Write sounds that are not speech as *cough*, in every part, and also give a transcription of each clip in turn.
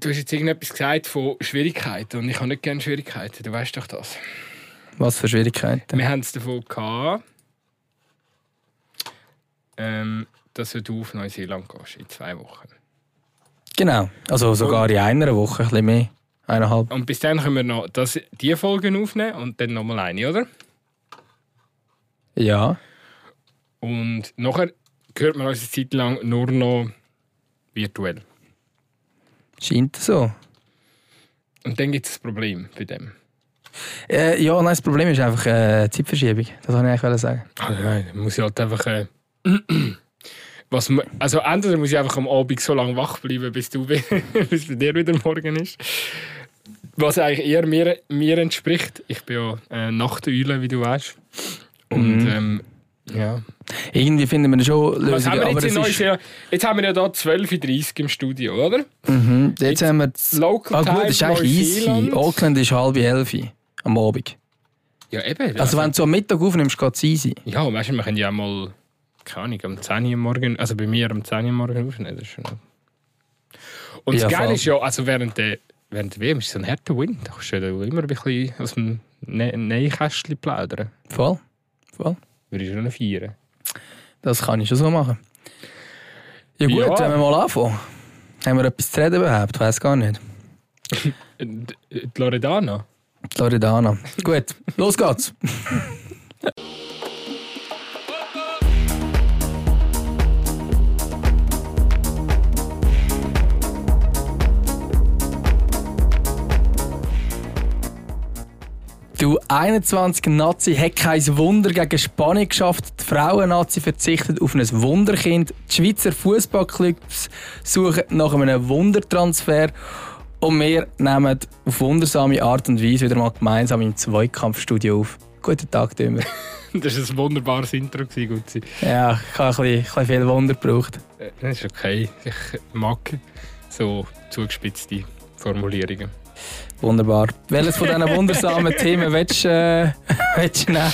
du hast jetzt irgendetwas gesagt von Schwierigkeiten und ich habe nicht gerne Schwierigkeiten. Du weißt doch das. Was für Schwierigkeiten? Wir haben es davon gehabt, ähm, dass du auf Neuseeland gehst in zwei Wochen. Genau. Also sogar in einer Woche, ein bisschen mehr. Eineinhalb. Und bis dann können wir noch das, die Folgen aufnehmen und dann nochmal eine, oder? Ja. Und nachher hört man uns eine Zeit lang nur noch virtuell. Scheint so. Und dann gibt es ein Problem bei dem. Äh, ja, nein, das Problem ist einfach äh, Zeitverschiebung. Das wollte ich eigentlich sagen. Also nein, muss ich halt einfach. Äh, *clears throat* was, also entweder muss ich einfach am Abend so lange wach bleiben, bis, du, *laughs* bis bei dir wieder morgen ist. Was eigentlich eher mir, mir entspricht. Ich bin ja äh, Nachteule, wie du weißt. Und ähm, ja. Irgendwie finden wir schon Lösungen, haben wir aber jetzt es ist? Jetzt haben wir ja hier 12.30 Uhr im Studio, oder? mhm, jetzt haben wir das, Local ah, gut, Time das ist eigentlich easy. Auckland ist halb elf am Abend. Ja, eben. Also wenn du so am Mittag aufnimmst, geht es easy. Ja, weißt du, wir können ja auch mal, keine Ahnung, um 10 Uhr morgen, also bei mir um 10 Uhr morgen aufnehmen. Das ist schon Und Ja, das Geile ist ja, also während der, während der WM ist so ein harter Wind. Da kannst du ja immer ein bisschen aus dem ne Nähkästchen plaudern. Voll. Voll. Würde ich schon feiern. Das kann ich schon so machen. Ja gut, Ja. wenn wir mal anfangen. Haben wir etwas zu reden überhaupt? Ich weiß gar nicht. *laughs* Die Loredana? Die Loredana. gut, los geht's. *laughs* Du 21 Nazi hat kein Wunder gegen Spanien geschafft. Die Frauen-Nazi verzichtet auf ein Wunderkind. Die Schweizer Fußballclubs suchen nach einem Wundertransfer. Und wir nehmen auf wundersame Art und Weise wieder mal gemeinsam im Zweikampfstudio auf. Guten Tag, Dümmer. *laughs* Das war ein wunderbares Intro, Gutzi. Ja, ich habe ein bisschen, ein bisschen viel Wunder gebraucht. Äh, Das ist okay. Ich mag so zugespitzte Formulierungen. Wunderbar. Welches von diesen wundersamen *laughs* Themen willst, äh, willst du nehmen?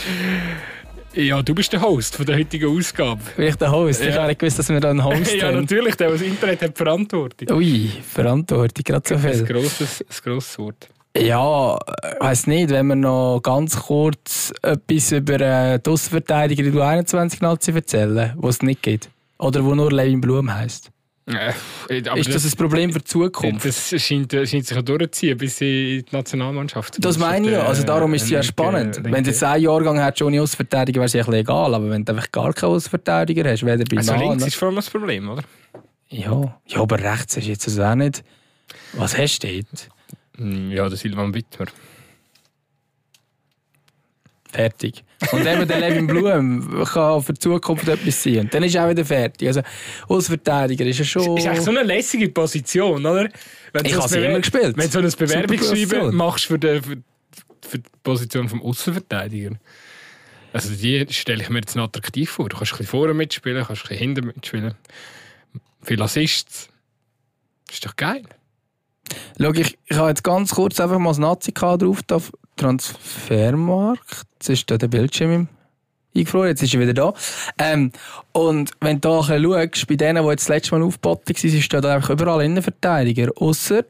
Ja, du bist der Host von der heutigen Ausgabe. Bin ich der Host? Ich Ja. habe nicht gewusst, dass wir da einen Host *laughs* ja, haben. natürlich, der, der das Internet hat Verantwortung. Ui, Verantwortung, gerade so Das ist viel. ein grosses, ein grosses Wort. Ja, ich weiss nicht, wenn wir noch ganz kurz etwas über äh, die Aussenverteidiger in der 21 Nazi erzählen, wo es nicht gibt. Oder wo nur Levin Blum heisst. Äh, aber Ist das ein Problem für die Zukunft? Das scheint, äh, scheint sich ja durchzuziehen bis in die Nationalmannschaft. Das meine ich ja. Also darum ist es ja äh, spannend. denke- Wenn du jetzt einen Jahrgang hättest ohne Außenverteidiger, wäre es ja ein egal. Aber wenn du einfach gar keinen Außenverteidiger hast, weder bei Also Mann links ist vor allem das Problem, oder? Ja. ja, aber rechts ist jetzt also auch nicht. Was hast du dort? Hm, Ja, der Silvan Wittmer. Fertig. Und eben der Levin Blum kann für die Zukunft etwas sein. Und dann ist er auch wieder fertig. Also, Außenverteidiger ist ja schon. Ist eigentlich so eine lässige Position, oder? Wenn Ich habe sie immer gespielt. Wenn du so ein Bewerbungsschreiben machst für die, für, für die Position des Außenverteidiger. Also die stelle ich mir jetzt noch attraktiv vor. Du kannst ein bisschen vorne mitspielen, kannst ein bisschen hinten mitspielen. Viel Assists. Das ist doch geil. Schau, ich, ich habe jetzt ganz kurz einfach mal das Nazi-Kader Transfermarkt. Jetzt ist da der Bildschirm eingefroren, jetzt ist er wieder da. Ähm, und wenn du bisschen schaust, bei denen, die jetzt das letzte Mal aufgeboten waren, steht da einfach überall Innenverteidiger. Ausser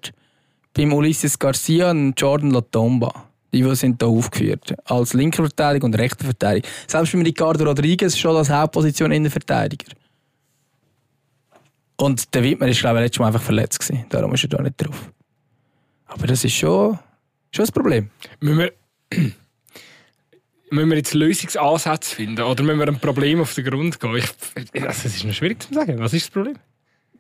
beim Ulysses Garcia und Jordan Latomba. Die, sind hier aufgeführt. Als linker Verteidiger und rechter Verteidiger. Selbst bei Ricardo Rodriguez schon als Hauptposition Innenverteidiger. Und der Wittmer ist, glaube ich, letztes Mal einfach verletzt gewesen. Darum ist er da nicht drauf. Aber das ist schon, schon ein Problem. Müssen wir, *clears throat* müssen wir jetzt Lösungsansätze finden oder müssen wir ein Problem auf den Grund gehen? Ich, also, es ist noch schwierig zu sagen. Was ist das Problem?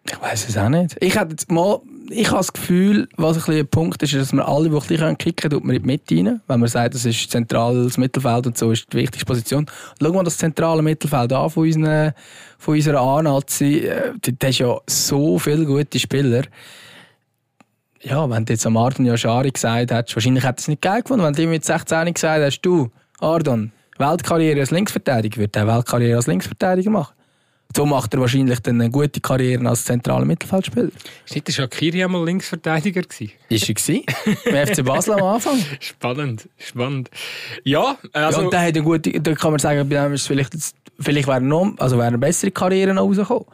Ich weiß es auch nicht. Ich hätte jetzt mal, ich habe das Gefühl, was ein, ein Punkt ist, ist, dass wir alle, die ein bisschen kicken können, tut man in die Mitte rein. Wenn man sagt, das ist zentrales Mittelfeld und so ist die wichtigste Position. Und schau mal das zentrale Mittelfeld an von, unseren, von unserer A-Nazi. Da hast ja so viele gute Spieler. Ja, wenn du jetzt am Ardon Yashari gesagt hättest, wahrscheinlich hätte es nicht geil gefunden, wenn du ihm mit 16 gesagt hast, du, Ardon, Weltkarriere als Linksverteidiger, würde er Weltkarriere als Linksverteidiger machen. So macht er wahrscheinlich dann eine gute Karriere als zentraler Mittelfeldspieler. Ist nicht der Shakiri einmal Linksverteidiger gewesen? Ist er gewesen? Beim FC Basel am Anfang. *laughs* Spannend, spannend. Ja, also... ja, und der hat eine gute, da kann man sagen, bei dem ist vielleicht, vielleicht wäre er noch, also wäre eine bessere Karriere noch rausgekommen.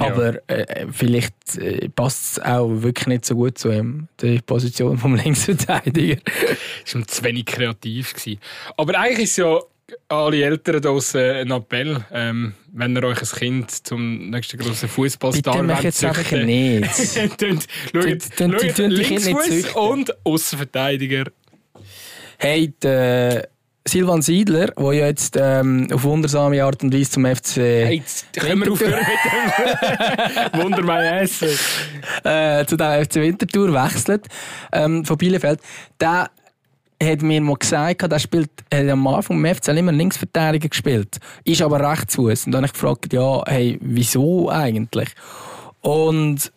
Aber äh, vielleicht äh, passt es auch wirklich nicht so gut zu ihm, die Position vom *laughs* Linksverteidiger. Das war zu wenig kreativ. Gewesen. Aber eigentlich ist ja alle Eltern draussen ein Appell, ähm, wenn ihr euch ein Kind zum nächsten grossen Fußballstar jetzt einfach nicht. *laughs* Die Kinder nicht Linksfuß züchten. und Außenverteidiger. Hey, der Silvan Siedler, der ja jetzt ähm, auf wundersame Art und Weise zum FC Hey, jetzt können wir aufhören mit dem *laughs* Wundermeier Essen. äh, zu dem FC Winterthur wechselt ähm, von Bielefeld, der hat mir mal gesagt, der spielt, hat am Anfang im FCL immer Linksverteidiger gespielt, ist aber Rechtsfuß. Und dann habe ich gefragt, ja, hey, wieso eigentlich? Und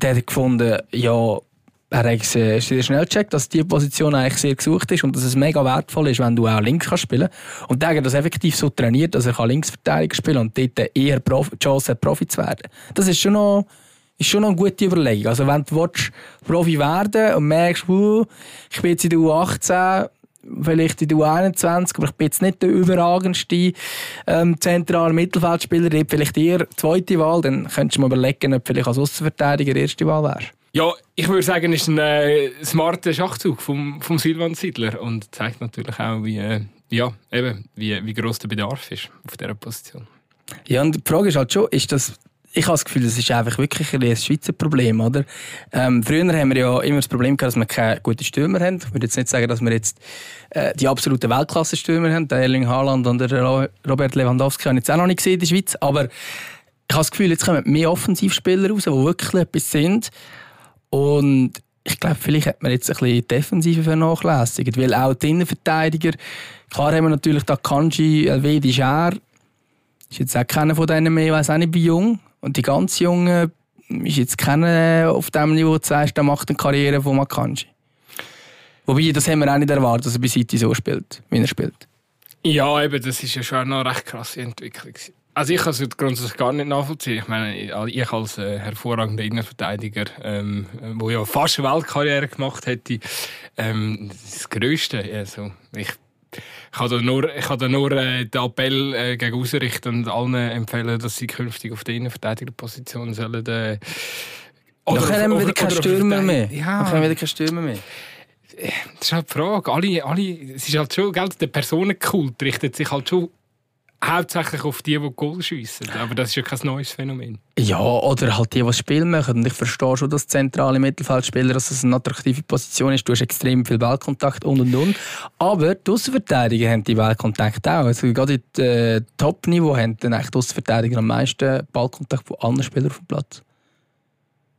der hat gefunden, ja, er hat äh, schnell gecheckt, dass diese Position eigentlich sehr gesucht ist und dass es mega wertvoll ist, wenn du auch links kannst spielen Und der hat das effektiv so trainiert, dass er kann Linksverteidiger spielen und dort eher Profi, die Chance hat, Profi zu werden. Das ist schon noch, ist schon eine gute Überlegung. Also wenn du willst, Profi werden und merkst, uh, ich bin jetzt in der U18, vielleicht in der U21, aber ich bin jetzt nicht der überragendste ähm, zentrale Mittelfeldspieler, vielleicht eher zweite Wahl, dann könntest du mal überlegen, ob vielleicht als Außenverteidiger erste Wahl wärst. Ja, ich würde sagen, es ist ein äh, smarter Schachzug vom, vom Silvan Siedler und zeigt natürlich auch, wie, äh, ja, eben, wie, wie gross der Bedarf ist auf dieser Position. Ja, und die Frage ist halt schon, ist das, ich habe das Gefühl, das ist einfach wirklich ein Schweizer Problem, oder? Ähm, früher haben wir ja immer das Problem gehabt, dass wir keine guten Stürmer haben. Ich würde jetzt nicht sagen, dass wir jetzt äh, die absoluten Weltklasse-Stürmer haben. Der Erling Haaland und der Ro- Robert Lewandowski habe ich jetzt auch noch nicht gesehen in der Schweiz, aber ich habe das Gefühl, jetzt kommen mehr Offensivspieler raus, die wirklich etwas sind. Und ich glaube, vielleicht hat man jetzt ein bisschen die Defensive vernachlässigt, weil auch die Innenverteidiger, klar haben wir natürlich da Kanji, Elvedi, Scher, ist jetzt auch keiner von denen mehr, ich weiss auch nicht, wie jung. Und die ganz Jungen ist jetzt keiner auf dem Niveau, du sagst, der macht eine Karriere von Makanji. Wobei, das haben wir auch nicht erwartet, dass er bei City so spielt, wie er spielt. Ja, eben, das ist ja schon eine recht krasse Entwicklung. gewesen. Also ich kann es grundsätzlich gar nicht nachvollziehen. Ich meine, ich als äh, hervorragender Innenverteidiger, ähm, wo ja fast eine Weltkarriere gemacht hätte, ähm, das Größte. Also ich, ich kann da nur, ich kann da nur äh, den Appell äh, gegen ausrichten und allen empfehlen, dass sie künftig auf der Innenverteidigerposition sollen. Äh, Dann haben wir wieder oder keine Stürmer mehr. Ja, Dann haben wir wieder keine Stürmer mehr. das ist halt die Frage. Alle, alle, es ist halt schon, gell, der Personenkult richtet sich halt schon hauptsächlich auf die, die Goal schiessen. Aber das ist ja kein neues Phänomen. Ja, oder halt die, die Spiel machen. Und ich verstehe schon, dass zentrale Mittelfeldspieler, dass das eine attraktive Position ist. Du hast extrem viel Ballkontakt und und und. Aber die Außenverteidiger haben die Ballkontakt auch. Also gerade in äh, Top-Niveau haben dann die Außenverteidiger am meisten Ballkontakt von anderen Spielern auf dem Platz.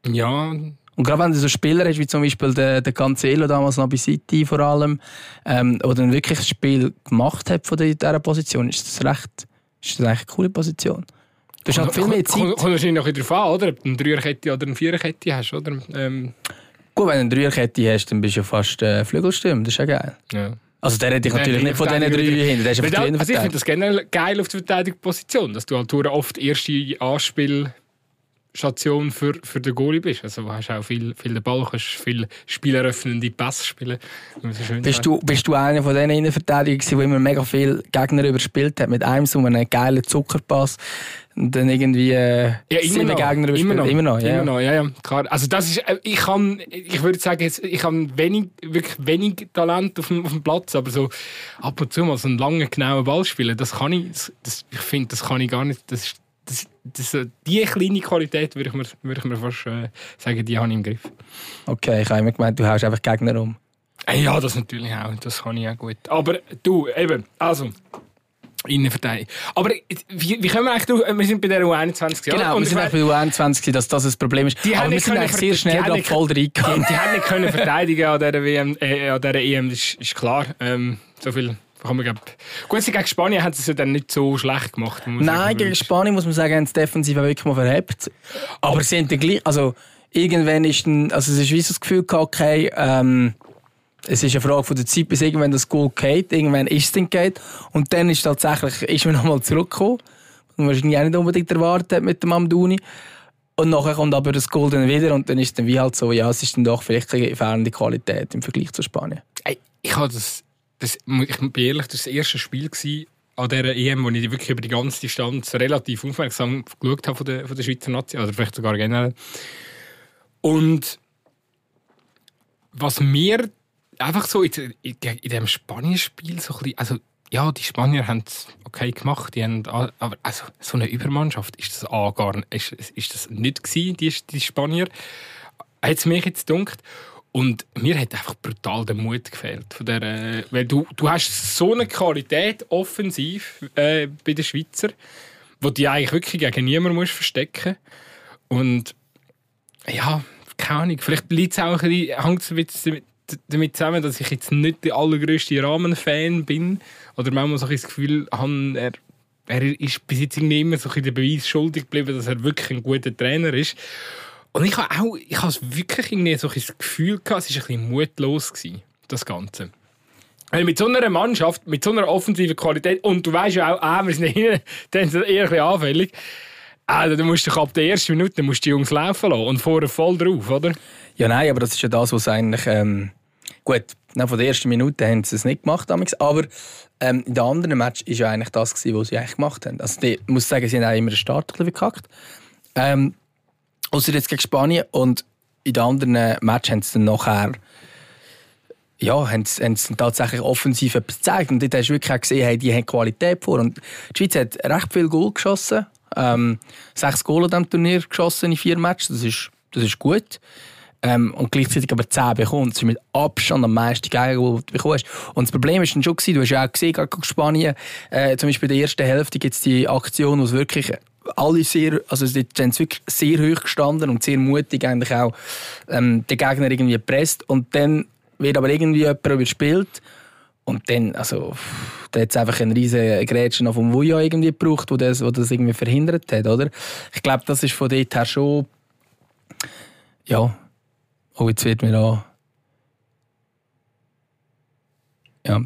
Ja, Und gerade wenn du so Spieler hast, wie zum Beispiel der, der Cancelo damals noch bei City vor allem, ähm, dann wirklich ein Spiel gemacht hat von dieser Position, ist das recht, ist das eine coole Position. Du hast halt viel mehr Zeit. Kommt, wahrscheinlich noch darauf an, oder? ob du eine Dreierkette oder eine Viererkette hast. Oder? Ähm, Gut, wenn du eine Dreierkette hast, dann bist du ja fast äh, Flügelstürmer, das ist ja geil. ja. Also der hätte ich natürlich Nein, nicht von diesen drei der die Also ich finde das generell geil auf der Verteidigungsposition, dass du halt oft erste Anspielstation für, für den Goalie bist. Also du hast auch viel, viel den Ball, kannst viel spieleröffnende Pässe spielen. Bist du, bist du einer von diesen Innenverteidigern, der immer mega viele Gegner überspielt hat, mit einem so einem geilen Zuckerpass und dann irgendwie äh, Ja, immer noch. Gegner überspielt? Immer noch. Immer noch, ja. Immer noch, ja, ja, klar. Also das ist, äh, ich kann, ich würde sagen, ich habe wenig, wirklich wenig Talent auf dem, auf dem Platz, aber so ab und zu mal so einen langen, genauen Ball spielen, das kann ich, das, das, ich finde, das kann ich gar nicht, das, ist- das, das, äh, die kleine Qualität würde ich mir, würde ich mir fast äh, sagen, die habe ich im Griff. Okay, ich habe immer gemeint, du haust einfach Gegner um. Äh, Ja, das natürlich auch, das kann ich auch gut. Aber du, eben, also, Innenverteidigung. Aber wie, wie können wir eigentlich, durch- wir sind bei der U21, ja? Genau, Und wir sind bei U21, gewesen, dass das ein Problem ist. Die Aber wir sind eigentlich sehr schnell die gerade voll Die, reingegangen. die haben nicht können verteidigen an dieser, WM, äh, an dieser EM, das ist, ist klar. Ähm, so viel kann man, glaub... Gut, sie gegen Spanien haben sie es ja dann nicht so schlecht gemacht. Nein, sagen. gegen Spanien muss man sagen, haben sie defensiv wirklich mal verhebt. Aber sie haben dann gleich, also irgendwann ist dann, also es ist wie so das Gefühl gehabt, okay, ähm, es ist eine Frage von der Zeit, bis irgendwann das Goal geht. Irgendwann ist es dann geht. Und dann ist tatsächlich, ist man *laughs* nochmal zurückgekommen. Was man wahrscheinlich auch nicht unbedingt erwartet mit dem Amdouni. Und nachher kommt aber das Goal dann wieder und dann ist es dann wie halt so, ja, es ist dann doch vielleicht eine fehlende Qualität im Vergleich zu Spanien. Ey, ich habe das, das... Ich bin ehrlich, das war das erste Spiel, an dieser EM, wo ich wirklich über die ganze Distanz relativ aufmerksam geschaut habe von der, von der Schweizer Nation, oder vielleicht sogar generell. Und was mir einfach so in, in, in dem Spanien-Spiel so ein bisschen, also ja, die Spanier haben es okay gemacht, die haben, aber also, so eine Übermannschaft ist das A gar nicht, ist, ist das nicht gewesen, die, die Spanier. Hat es mich jetzt gedacht. Und mir hat einfach brutal der Mut gefehlt. Von der, äh, weil du, du hast so eine Qualität offensiv äh, bei den Schweizer, wo die eigentlich wirklich gegen niemanden musst verstecken Und ja, keine Ahnung, vielleicht liegt es auch ein bisschen, hängt es damit, damit zusammen, dass ich jetzt nicht der allergrößte Rahmenfan bin oder manchmal so ein das Gefühl habe, er, er ist bis jetzt irgendwie immer so ein den Beweis schuldig geblieben, dass er wirklich ein guter Trainer ist. Und ich habe auch, ich habe wirklich irgendwie so ein das Gefühl gehabt, es war ein bisschen mutlos, gewesen, das Ganze. Weil mit so einer Mannschaft, mit so einer offensiven Qualität, und du weißt ja auch, ah, wir sind *laughs* hier, dann ist eher ein bisschen anfällig. Also, du musst dich ab der ersten Minute musst die Jungs laufen lassen und vorher voll drauf, oder? Ja, nein, aber das ist ja das, was eigentlich. Ähm, gut, von der ersten Minute haben sie es nicht gemacht, aber ähm, in den anderen Match war ja eigentlich das, was sie eigentlich gemacht haben. Also, ich muss sagen, sie haben auch immer den Start ein bisschen gekackt. Ähm, Außer jetzt gegen Spanien. Und in den anderen Match haben sie dann nachher ja, haben sie, haben sie tatsächlich offensiv etwas gezeigt. Und dort hast du wirklich gesehen, hey, die haben Qualität vor. Und die Schweiz hat recht viel Goal geschossen. Ähm, sechs Goal an diesem Turnier geschossen in vier Matches. Das ist, das ist gut. Ähm, und gleichzeitig aber zehn bekommen. Das ist mit Abstand am meisten Gegengol, die du bekommst. Und das Problem war dann schon, du hast ja auch gesehen, gerade Spanien, äh, zum Beispiel in der ersten Hälfte gibt es die Aktion, wo es wirklich alle sehr, also sie sind wirklich sehr hoch gestanden und sehr mutig eigentlich auch ähm, den Gegner irgendwie gepresst und dann wird aber irgendwie jemand überspielt und dann, also, da hat es einfach einen riesen Grätschen vom Vuja irgendwie gebraucht, wo das, wo das irgendwie verhindert hat, oder? Ich glaube, das ist von dort her schon, ja, oh, jetzt wird mir auch Ja.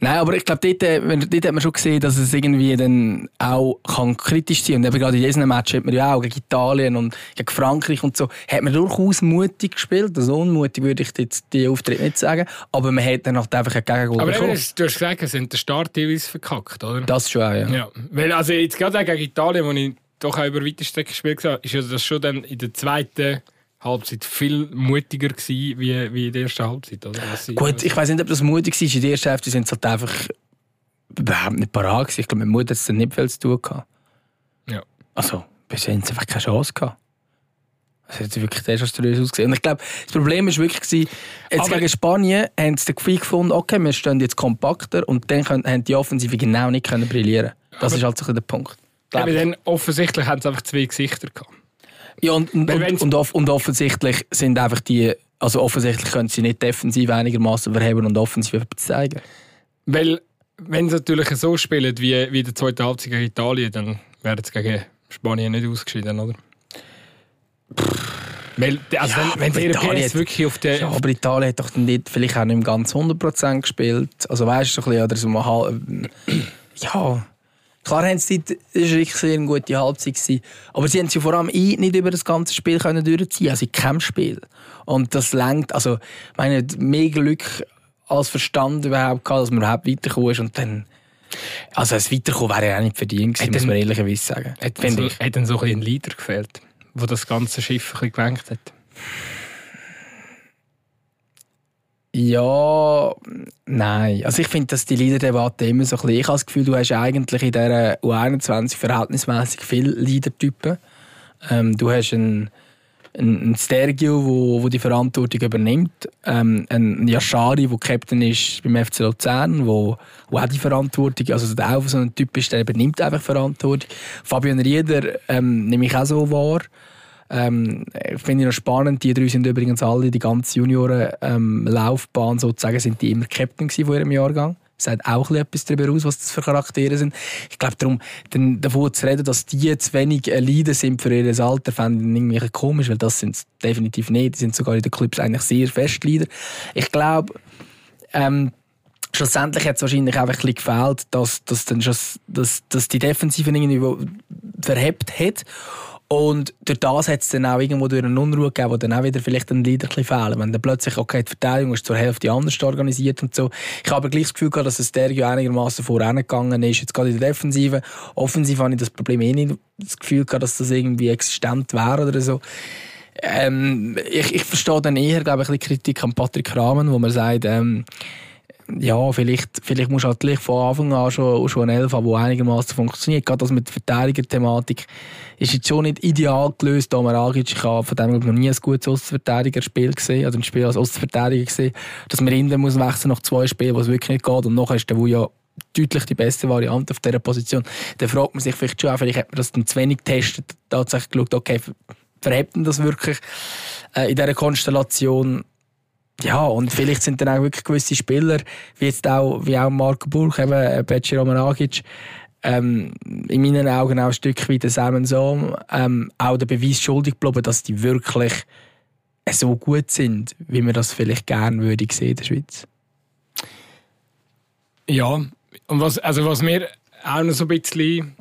Nein, aber ich glaube, dort, äh, dort hat man schon gesehen, dass es irgendwie dann auch kann kritisch sein kann. Und eben gerade in diesem Match hat man ja auch gegen Italien und gegen Frankreich und so, hat man durchaus mutig gespielt. Also unmutig würde ich jetzt die Auftritte nicht sagen. Aber man hat dann halt einfach ein Gegengol aber bekommen. Aber du hast gesagt, haben den Start teilweise verkackt, oder? Das schon, ja. ja. Weil also jetzt gerade gegen Italien, wo ich doch auch über weite Strecke gespielt habe, ist ja das schon dann in der zweiten Halbzeit viel mutiger gewesen, wie, wie in der ersten Halbzeit. Oder? Gut, ich weiß nicht, ob das mutig war. In der ersten Hälfte sind sie halt einfach überhaupt nicht parat gewesen. Ich glaube, mit Mut hat es dann nicht viel zu tun gehabt. Ja. Also, bisher haben sie einfach keine Chance gehabt. Es hat wirklich desaströs ausgesehen. Und ich glaube, das Problem war wirklich, jetzt Aber gegen Spanien haben sie den Gefühl gefunden, okay, wir stehen jetzt kompakter und dann können, haben die Offensive genau nicht können brillieren Das Aber ist halt so der Punkt. Aber dann offensichtlich haben sie einfach zwei Gesichter gehabt. Ja, und, und, und, und, und offensichtlich sind einfach die, also offensichtlich können sie nicht defensiv einigermaßen verheben und offensiv zeigen. Weil, wenn sie natürlich so spielen wie, wie der zweite Halbzeit gegen Italien, dann werden sie gegen Spanien nicht ausgeschieden, oder? Weil, also ja, wenn, wenn Italien hat, wirklich auf der... Ja, aber Italien hat doch nicht, vielleicht auch nicht ganz 100% gespielt. Also weißt du, so ein bisschen, oder so mal *clears throat* Ja... Klar haben sie, das war wirklich sehr eine gute Halbzeit. Gewesen. Aber sie haben sie vor allem nicht über das ganze Spiel können durchziehen also in keinem Spiel. Und das lenkt, also, ich meine, mehr Glück als Verstand überhaupt gehabt, dass man überhaupt weitergekommen ist und dann also das Weiterkommen wäre ja auch nicht verdient gewesen, muss man ehrlicherweise sagen. Hat, so, hat dann so ein, ein Leader gefehlt, der das ganze Schiff ein bisschen gelenkt hat? Ja, nein. Also ich finde, dass die Leader-Debatte immer so ein bisschen... Ich habe das Gefühl, du hast eigentlich in dieser U21 verhältnismäßig viele Leader-Typen. Ähm, du hast einen, einen Stergio, wo, wo die Verantwortung übernimmt. Ähm, ein Yashari, der Captain ist beim FC Luzern, wo, wo auch die Verantwortung... Also der auch so ein Typ ist, der übernimmt einfach Verantwortung. Fabian Rieder ähm, nehme ich auch so wahr. Ähm, Finde ich noch spannend. Die drei sind übrigens alle, die ganze Junioren-Laufbahn ähm, sozusagen, sind die immer Captain von ihrem Jahrgang. Das sagt auch etwas darüber aus, was das für Charaktere sind. Ich glaube, darum, dann davon zu reden, dass die zu wenig Leader sind für ihr Alter, fände ich irgendwie komisch, weil das sind definitiv nicht. Die sind sogar in den Clubs eigentlich sehr fest Leader. Ich glaube, ähm, schlussendlich hat es wahrscheinlich einfach ein bisschen gefehlt, dass, dass, dann schon, dass, dass die Defensive irgendwie verhebt hat Und durch das hat es dann auch irgendwo durch eine Unruhe gegeben, wo dann auch wieder vielleicht ein Leader fehlen. Wenn dann plötzlich, okay, die Verteidigung ist zur Hälfte anders organisiert und so. Ich habe aber gleich das Gefühl gehabt, dass es der einigermaßen vorangegangen ist. Jetzt gerade in der Defensive. Offensiv habe ich das Problem eh nicht das Gefühl gehabt, dass das irgendwie existent wäre oder so. Ähm, ich, ich verstehe dann eher, glaube ich, ein bisschen Kritik an Patrick Rahmen, wo man sagt, ähm, ja, vielleicht, vielleicht muss halt gleich von Anfang an schon, schon ein Elf haben, der einigermaßen funktioniert. Gerade das mit der Verteidiger-Thematik ist jetzt schon nicht ideal gelöst. Omer Agic, ich habe von dem noch nie ein gutes Ostverteidiger-Spiel gesehen, also ein Spiel als Ostverteidiger gesehen, dass man innen muss wechseln nach zwei Spielen, wo es wirklich nicht geht. Und nachher ist der ja deutlich die beste Variante auf dieser Position. Dann fragt man sich vielleicht schon, vielleicht hat man das dann zu wenig getestet, tatsächlich geschaut, okay, verhebt man das wirklich äh, in dieser Konstellation? Ja, und vielleicht sind dann auch wirklich gewisse Spieler, wie jetzt auch, wie auch Marco Burg, eben äh, Becci Romanagic, ähm, in meinen Augen auch ein Stück weit Simon Sohm, ähm, auch der Beweis schuldig geblieben, dass die wirklich so gut sind, wie man das vielleicht gerne würde sehen in der Schweiz. Ja, und was, also was mir auch noch so ein bisschen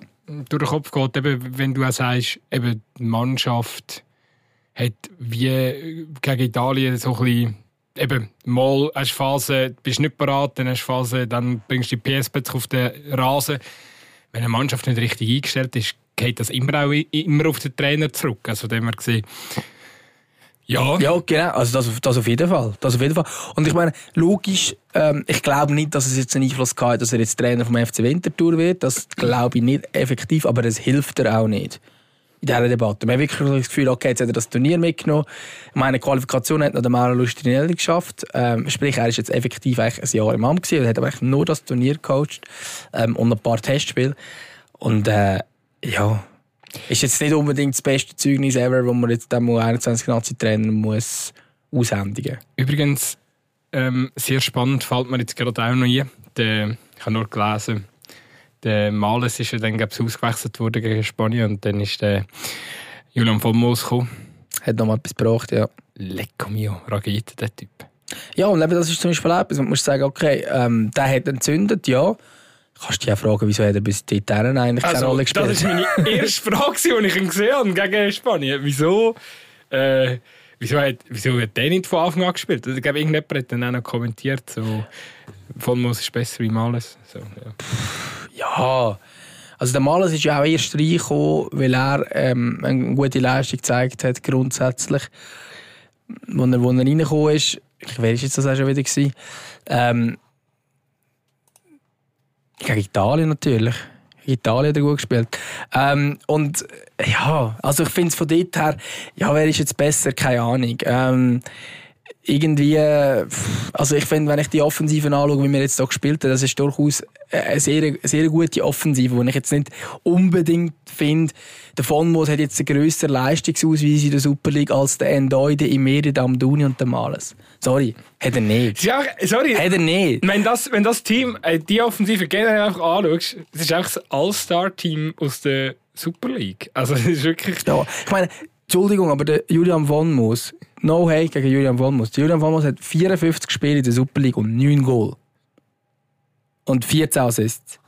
durch den Kopf geht, eben, wenn du auch sagst, eben die Mannschaft hat wie gegen Italien so ein bisschen eben mal hast Phase, bist nicht bereit, dann hast Phase, dann bringst du die PS auf den Rasen. Wenn eine Mannschaft nicht richtig eingestellt ist, geht das immer auch immer auf den Trainer zurück. Also dem wir gesehen. Ja. Ja, genau. Also das, das auf jeden Fall. Das auf jeden Fall. Und ich meine, logisch, ähm, ich glaube nicht, dass es jetzt einen Einfluss hat, dass er jetzt Trainer vom FC Winterthur wird. Das glaube ich nicht effektiv, aber es hilft er auch nicht in dieser Debatte. Man hat wirklich das Gefühl, okay, jetzt hat er das Turnier mitgenommen. Meine Qualifikation hat noch der Mauro Lustrinelli geschafft. Ähm, sprich, er ist jetzt effektiv ein Jahr im Amt gewesen. Er hat aber nur das Turnier gecoacht ähm, und ein paar Testspiele. Und äh, ja, ist jetzt nicht unbedingt das beste Zeugnis ever, wo man jetzt dann mal 21 Nazi-Trainer muss aushändigen. Übrigens, ähm, sehr spannend, fällt mir jetzt gerade auch noch ein. Ich habe nur gelesen, der Males ist ja dann glaub, ausgewechselt worden gegen Spanien und dann ist der Julian von Moos gekommen. Hat noch mal etwas gebraucht, ja. Lecco mio, Ragete, der Typ. Ja, und eben das ist zum Beispiel etwas, man muss sagen, okay, ähm, der hat entzündet, ja. Kannst du dich auch fragen, wieso hat er bis dahin eigentlich also, keine Rolle gespielt? Das war meine *laughs* erste Frage, die ich ihn gesehen habe gegen Spanien. Wieso, äh, wieso, hat, wieso hat der nicht von Anfang an gespielt? Ich glaube, irgendjemand hat dann auch noch kommentiert, so, von Moos ist besser wie Males. So, ja. Ja, also der Malas ist ja auch erst reingekommen, weil er ähm, eine gute Leistung gezeigt hat, grundsätzlich. Als er, wo er reingekommen ist, wer war jetzt das auch schon wieder? Ähm, gegen Italien natürlich. Italien hat er gut gespielt. Ähm, und ja, also ich finde es von dort her, ja, wer ist jetzt besser? Keine Ahnung. Ähm, irgendwie, also ich finde, wenn ich die Offensiven anschaue, wie wir jetzt hier gespielt haben, das ist durchaus eine sehr, eine sehr gute Offensive, die ich jetzt nicht unbedingt finde, der Fonmos hat jetzt einen grösseren Leistungsausweis in der Super League als der Endoi, der Imeri, der Amduni und der Males. Sorry, hat er nicht. Ja, sorry. Hat er nicht. Wenn das, wenn das Team, äh, die Offensive generell einfach anschaust, das ist einfach das All-Star-Team aus der Super League. Also *laughs* das ist wirklich... Ja, ich meine, Entschuldigung, aber der Julian von Moos, no hate gegen Julian Moos. Julian Moos hat 54 Spiele in der Super League und 9 Goal. Und 14 Assists.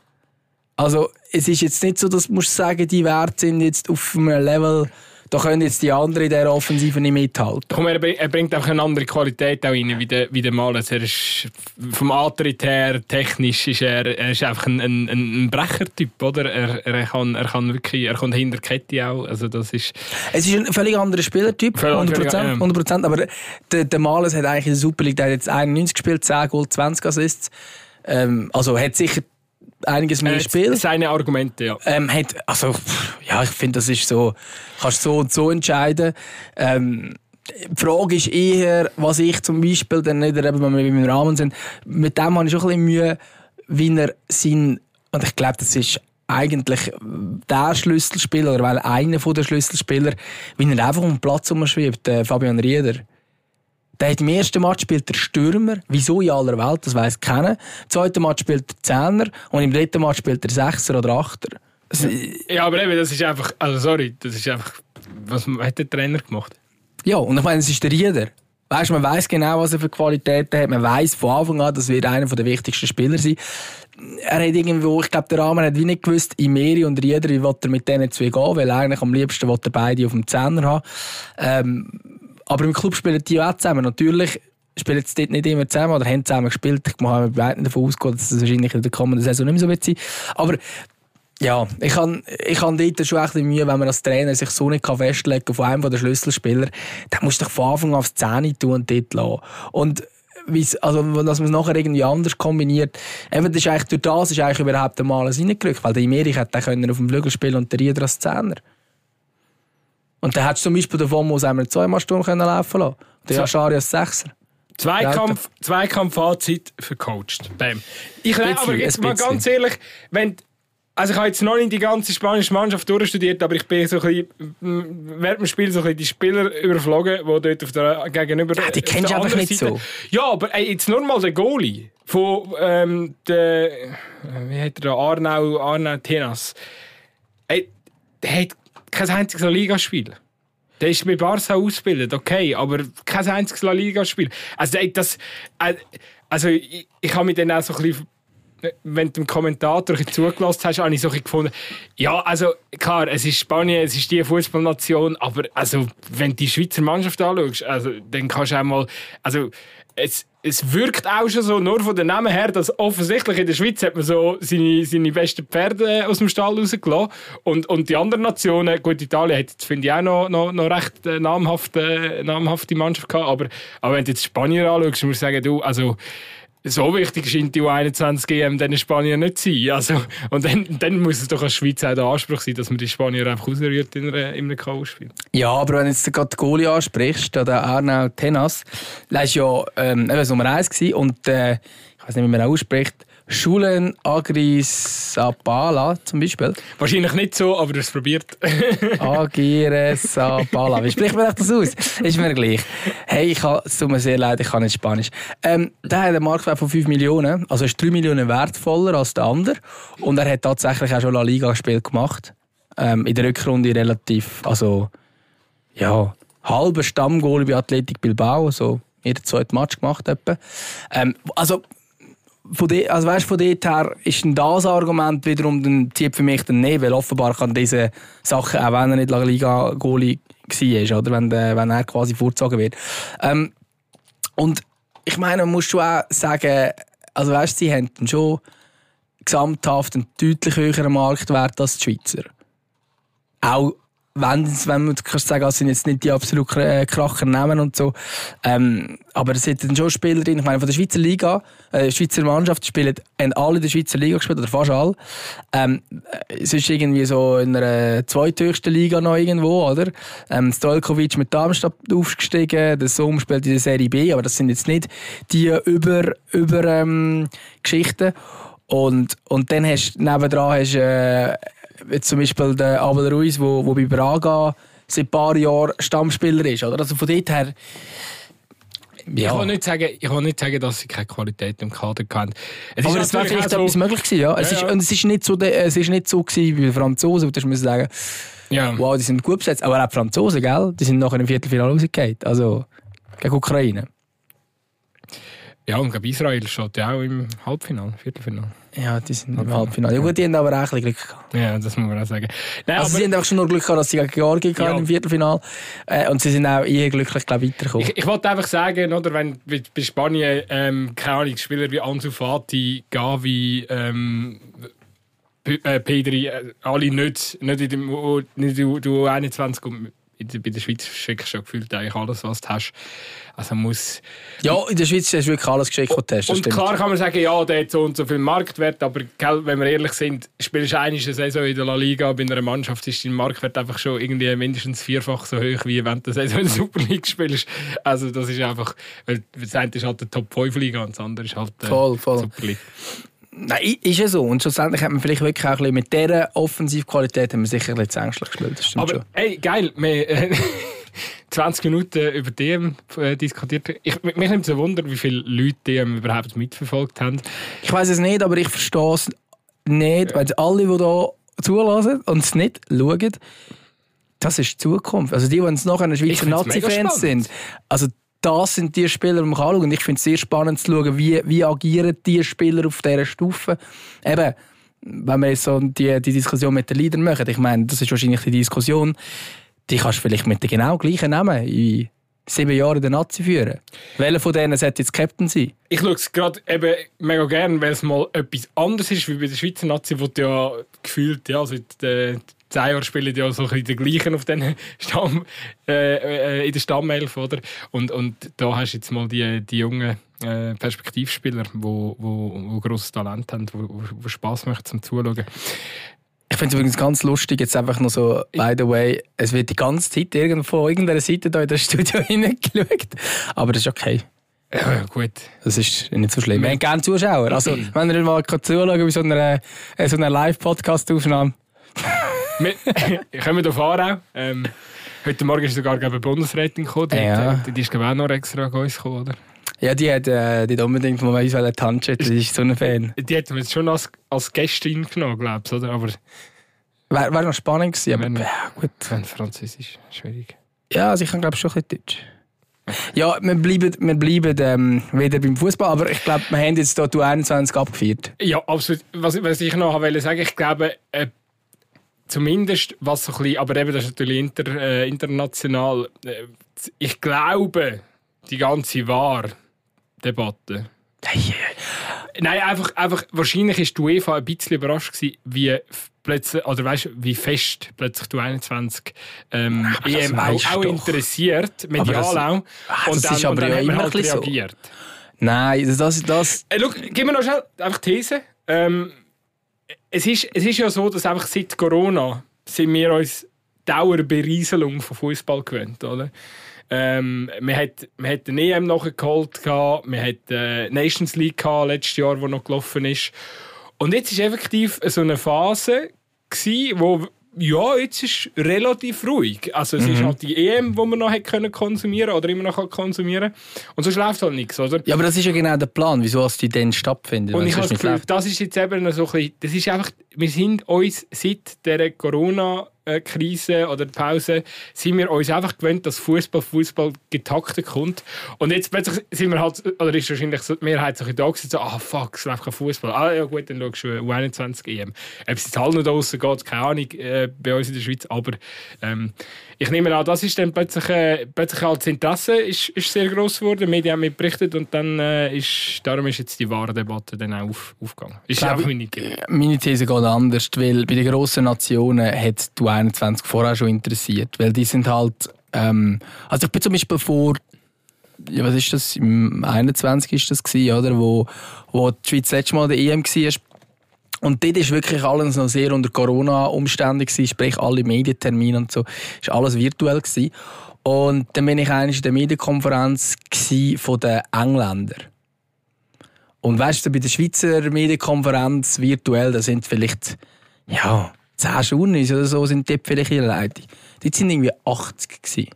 Also, es ist jetzt nicht so, dass du sagen, die Werte sind jetzt auf einem Level, da können jetzt die anderen in dieser Offensive nicht mithalten. Komm, er, bringt auch eine andere Qualität auch rein, wie der, wie der Males. Er ist vom Antritt her, technisch ist er, er ist einfach ein, ein, ein Brechertyp, oder? Er, er, kann, er kann wirklich, er kommt hinter Kette auch. Also das ist es ist ein völlig anderer Spielertyp, 100%, 100%, aber der, der Males hat eigentlich in der Super League, der hat jetzt 91 gespielt, 10 Goal, 20 Assists. Ähm, also hat sicher einiges mehr Spiel. Seine Argumente, ja. Ähm, hat, also, ja, ich finde, das ist so, kannst so und so entscheiden. Ähm, die Frage ist eher, was ich zum Beispiel, dann nicht eben, wenn wir im Rahmen sind, mit dem habe ich schon ein bisschen Mühe, wie er sein, und ich glaube, das ist eigentlich der Schlüsselspieler, oder weil einer der Schlüsselspieler, wie er einfach um den Platz umschwebt, äh, Fabian Rieder. Der hat im ersten Match spielt der Stürmer. Wieso in aller Welt? Das weiss keiner. Im zweiten Match spielt der Zehner und im dritten Match spielt der Sechser oder Achter. Ja, aber eben, das ist einfach, also sorry, das ist einfach, was hat der Trainer gemacht? Ja, und ich meine, es ist der Rieder. Weißt, man weiß genau, was er für Qualitäten hat. Man weiß von Anfang an, das wird einer der wichtigsten Spieler sein. er hat irgendwo, ich glaube, der Rahmen hat wie nicht gewusst, Imeri und Rieder, wie er mit denen zwei gehen, weil eigentlich am liebsten will er beide auf dem Zehner haben. Ähm, aber im Club spielen die auch zusammen. Natürlich spielen sie dort nicht immer zusammen oder haben zusammen gespielt. Ich mit beiden davon ausgehen, dass das wahrscheinlich in der kommenden Saison nicht mehr so wird sein. Aber ja, ich kann, ich kann dort schon bisschen Mühe, wenn man als Trainer sich so nicht festlegen kann von einem der Schlüsselspieler, dann musst du dich von Anfang an aufs Zähne tun und dort lassen. Und also, dass man es nachher irgendwie anders kombiniert. Eben, das ist eigentlich, durch das ist eigentlich überhaupt einmal reingerückt, weil der Imerich hätte können auf dem Flügel spielen und der Rieder als Zehner. Und dann hättest du zum Beispiel den Fomos einmal zweimal Sturm können laufen lassen. Der Aschari als Sechser. Zweikampf, Zweikampf Fazit vercoacht. Bam. Ich lerne aber jetzt mal ganz ehrlich, wenn also ich habe jetzt noch nicht die ganze spanische Mannschaft durchstudiert, aber ich bin so ein bisschen, während dem Spiel so ein bisschen die Spieler überflogen, die dort auf der gegenüber ja, Die kennst du einfach nicht Seite. so. Ja, aber ey, jetzt nur mal der Goalie von ähm, der, wie heißt der, Arnau, Arnau Tenas. Ey, der hat kein einziges Ligaspiel. Der ist mit Barca ausgebildet, okay, aber kein einziges La Liga-Spiel. Also, das, äh, also ich, ich habe mich dann auch so ein bisschen wenn du dem Kommentator zugelassen hast, habe ich so gefunden, ja, also klar, es ist Spanien, es ist die Fußballnation, aber also, wenn du die Schweizer Mannschaft anschaust, also, dann kannst du auch mal, also es, es wirkt auch schon so, nur von den Namen her, dass offensichtlich in der Schweiz hat man so seine, seine besten Pferde aus dem Stall rausgelassen. Und, und die anderen Nationen, gut, Italien hat jetzt, finde ich, auch noch, noch, noch recht äh, namhafte, namhafte Mannschaft gehabt. Aber, aber wenn du jetzt Spanier anschaust, muss ich sagen, du, also, so wichtig scheint die U21 GM den Spanier nicht zu sein. Also, und dann, dann muss es doch als Schweiz auch der Anspruch sein, dass man die Spanier einfach ausrührt in, einem K.O.-Spiel. Ja, aber wenn du jetzt gerade Goalie ansprichst, der Arnau Tenas, der war ja ähm, Nummer 1 und äh, ich weiß nicht, wie man ausspricht, Schulen Agrisabala zum Beispiel. Wahrscheinlich nicht so, aber du hast es probiert. *laughs* Agrisabala. Wie spricht man das aus? Ist mir gleich. Hey, ich kann, es tut mir sehr leid, ich kann nicht Spanisch. Ähm, der hat einen Marktwert von 5 Millionen, also ist 3 Millionen wertvoller als der andere. Und er hat tatsächlich auch schon La Liga-Spiel gemacht. Ähm, in der Rückrunde relativ, also, ja, halber Stammgoal bei Athletic Bilbao, so jeder zweite Match gemacht etwa. Ähm, also, von, de, also weißt, von dort her ist das Argument wiederum, dann zieht für mich dann nicht, weil offenbar kann diese Sachen, auch wenn er nicht La Liga-Goalie war, oder wenn, der, wenn er quasi vorgezogen wird. Ähm, und ich meine, man muss schon auch sagen, also weißt, sie haben schon gesamthaft einen deutlich höheren Marktwert als die Schweizer. Auch wenn, wenn man kann sagen, es sind jetzt nicht die absolut äh, Kracher nehmen und so. Ähm, aber es sind dann schon Spieler drin. Ich meine, von der Schweizer Liga, äh, Schweizer Mannschaft spielen, haben alle in der Schweizer Liga gespielt, oder fast alle. Ähm, es ist irgendwie so in einer zweithöchsten Liga noch irgendwo, oder? Ähm, Stojkovic mit Darmstadt aufgestiegen, der Sohn spielt in der Serie B, aber das sind jetzt nicht die über, über ähm, Geschichten. Und, und dann hast du nebendran hast, äh, jetzt zum Beispiel der Abel Ruiz, der wo, wo bei Braga seit ein paar Jahren Stammspieler ist. Oder? Also von dort her... Ja. Ich, kann nicht sagen, ich kann nicht sagen, dass sie keine Qualität im Kader hatten. Es Aber es wäre vielleicht so etwas möglich gewesen, ja. Es, ja, Ist, und es ist nicht so, es ist nicht so gewesen wie die Franzosen, wo du sagen, ja. wow, die sind gut besetzt. Aber auch die Franzosen, gell? die sind nachher im Viertelfinale rausgegangen. Also gegen Ukraine. Ja, und glaube Israel steht ja auch im Halbfinale, Viertelfinale. Ja, die sind im Halbfinale. Ja gut, die haben aber auch ein bisschen Glück gehabt. Ja, das muss man auch sagen. Nein, also sie haben einfach schon nur Glück gehabt, dass sie gegen Georgien ja. im Viertelfinale äh, und sie sind auch eher glücklich glaub, weitergekommen. Ich, ich wollte einfach sagen, oder, wenn bei Spanien, ähm, keine Ahnung, Spieler wie Ansu Fati, Gavi, ähm, äh, Pedri, äh, alle nicht, nicht in dem nicht du 21 bei der Schweiz schickst du schon gefühlt eigentlich alles, was du hast. Also muss... Ja, in der Schweiz hast du wirklich alles geschickt, was du hast. Und stimmt. klar kann man sagen, ja, der hat so und so viel Marktwert, aber wenn wir ehrlich sind, spielst du eine Saison in der La Liga, bei einer Mannschaft ist dein Marktwert einfach schon irgendwie mindestens vierfach so hoch, wie wenn du eine Saison in der Super League spielst. Also das ist einfach... Das eine ist halt der Top-5-Liga und das andere ist halt die voll, voll. Super League. Nein, ist ja so. Und schlussendlich hat man vielleicht wirklich auch ein bisschen mit dieser Offensivqualität haben wir sicher ein bisschen ängstlich gespielt. Aber schon. ey, geil. Wir, *laughs* äh, 20 Minuten über DM äh, diskutiert. Ich, mich nimmt es Wunder, wie viele Leute DM überhaupt mitverfolgt haben. Ich weiß es nicht, aber ich verstehe es nicht, ja. weil alle, die hier zulassen und es nicht schauen, das ist die Zukunft. Also die, die jetzt nachher Schweizer Nazi-Fans sind, also das sind die Spieler, die man anschauen kann. Und ich finde es sehr spannend zu schauen, wie, wie agieren die Spieler auf dieser Stufe. Eben, wenn wir jetzt so die, die Diskussion mit den Leadern machen, ich meine, das ist wahrscheinlich die Diskussion, die kannst du vielleicht mit den genau gleichen nehmen in sieben Jahren der Nazi führen. Welcher von denen sollte jetzt Captain sein? Ich schaue es gerade eben mega gerne, weil es mal etwas anderes ist, wie bei der Schweizer Nazi, wo ja gefühlt, ja, seit äh, zehn Jahren spielen ja so ein die gleichen auf den Stamm, äh, äh, in der Stammelf, oder? Und, und da hast du jetzt mal die, die jungen äh, Perspektivspieler, die wo, wo, wo grosses Talent haben, wo, wo Spass machen zum Zuschauen. Ich finde es übrigens ganz lustig, jetzt einfach noch so, by the way, es wird die ganze Zeit irgendwo irgendeiner Seite da in das Studio *laughs* hineingeschaut. Aber das ist okay. Ja, gut. Das ist nicht so schlimm. Wir haben gerne Zuschauer. Also, *laughs* wenn ihr mal zuschauen bei so einer, äh, so einer Live-Podcast-Aufnahme. Wir *laughs* kommen auf Aarau. Ähm, heute Morgen ist sogar ein Bundesrating gekommen. Die, Ja. die, die ist auch noch extra an uns gekommen, oder? Ja, die hat äh, die hat unbedingt mal uns tanzen Die ist so ein Fan. Die hätten wir jetzt schon als, als Gästin genommen, glaube ich, oder? Aber Wäre wär noch spannend gewesen, aber Wenn- ja, gut. wenn Französisch, schwierig. Ja, also ich kann glaube schon ein bisschen Deutsch. Ja, wir bleiben, wir bleiben ähm, wieder beim Fußball, aber ich glaube, wir haben jetzt hier die 21 abgefeiert. Ja, absolut. Was, was ich noch wollte sagen, ich glaube, äh, zumindest was so ein bisschen, aber eben das ist natürlich inter, äh, international. Äh, ich glaube, die ganze Wahr-Debatte. Nein, einfach, einfach, wahrscheinlich ist die UEFA ein bisschen überrascht gewesen, wie plötzlich, oder weißt, wie fest plötzlich die 21 ähm, Aber EM auch, auch interessiert, medial das- auch. Ah, und das dann, ist aber und dann ja immer halt bisschen so. reagiert. Nein, das, das, das Äh, schau, gib mir noch schnell einfach These. Ähm, es, ist, es ist ja so, dass einfach seit Corona sind wir uns Dauerberieselung von Fußball gewöhnt, oder? Ähm, man, hat, man hat den EM nachgeholt, gehabt, man hat äh, Nations League gehabt, letztes Jahr, wo noch gelaufen ist. Und jetzt ist effektiv so eine Phase, gewesen, wo ja, jetzt ist relativ ruhig. Also es ist halt die EM, die man noch hat können konsumieren oder immer noch kann konsumieren Und sonst läuft halt nichts, oder? Ja, aber das ist ja genau der Plan, wieso es die dann stattfindet. Und ich es habe das Gefühl, das ist jetzt eben so ein bisschen, das ist einfach, wir sind uns seit der Corona-Krise oder Pause, sind wir uns einfach gewöhnt, dass Fußball Fußball getaktet kommt. Und jetzt plötzlich sind wir halt, oder ist wahrscheinlich so die Mehrheit so da gewesen, so, ah fuck, es läuft kein Fußball. Ah ja gut, dann schaust du U21 EM. Ob es jetzt halt noch draussen geht, keine Ahnung, äh, bei uns in der Schweiz, aber ähm, ich nehme an, das ist dann plötzlich, äh, plötzlich halt das Interesse ist, ist sehr gross geworden, die Medien haben mit berichtet und dann äh, ist, darum ist jetzt die wahre Debatte dann auch auf, aufgegangen. Ist Glaube einfach meine Idee. Meine These geht anders, weil bei den grossen Nationen hat die 21 vorher schon interessiert. Weil die sind halt. Ähm, also ich bin zum Beispiel vor. Ja, was ist das? Im 21 ist das gewesen, oder? Wo, wo die Schweiz das letzte Mal der EM war. Und dort war wirklich alles noch sehr unter Corona-Umständen, gewesen, sprich alle Medientermine und so. ist alles virtuell. Gewesen. Und dann bin ich eigentlich in der Medienkonferenz von den Engländern. Und weißt du, bei der Schweizer Medienkonferenz virtuell, da sind vielleicht, ja, 10 Journeys oder so sind dort vielleicht in der Leitung. Dort sind irgendwie 80 gewesen.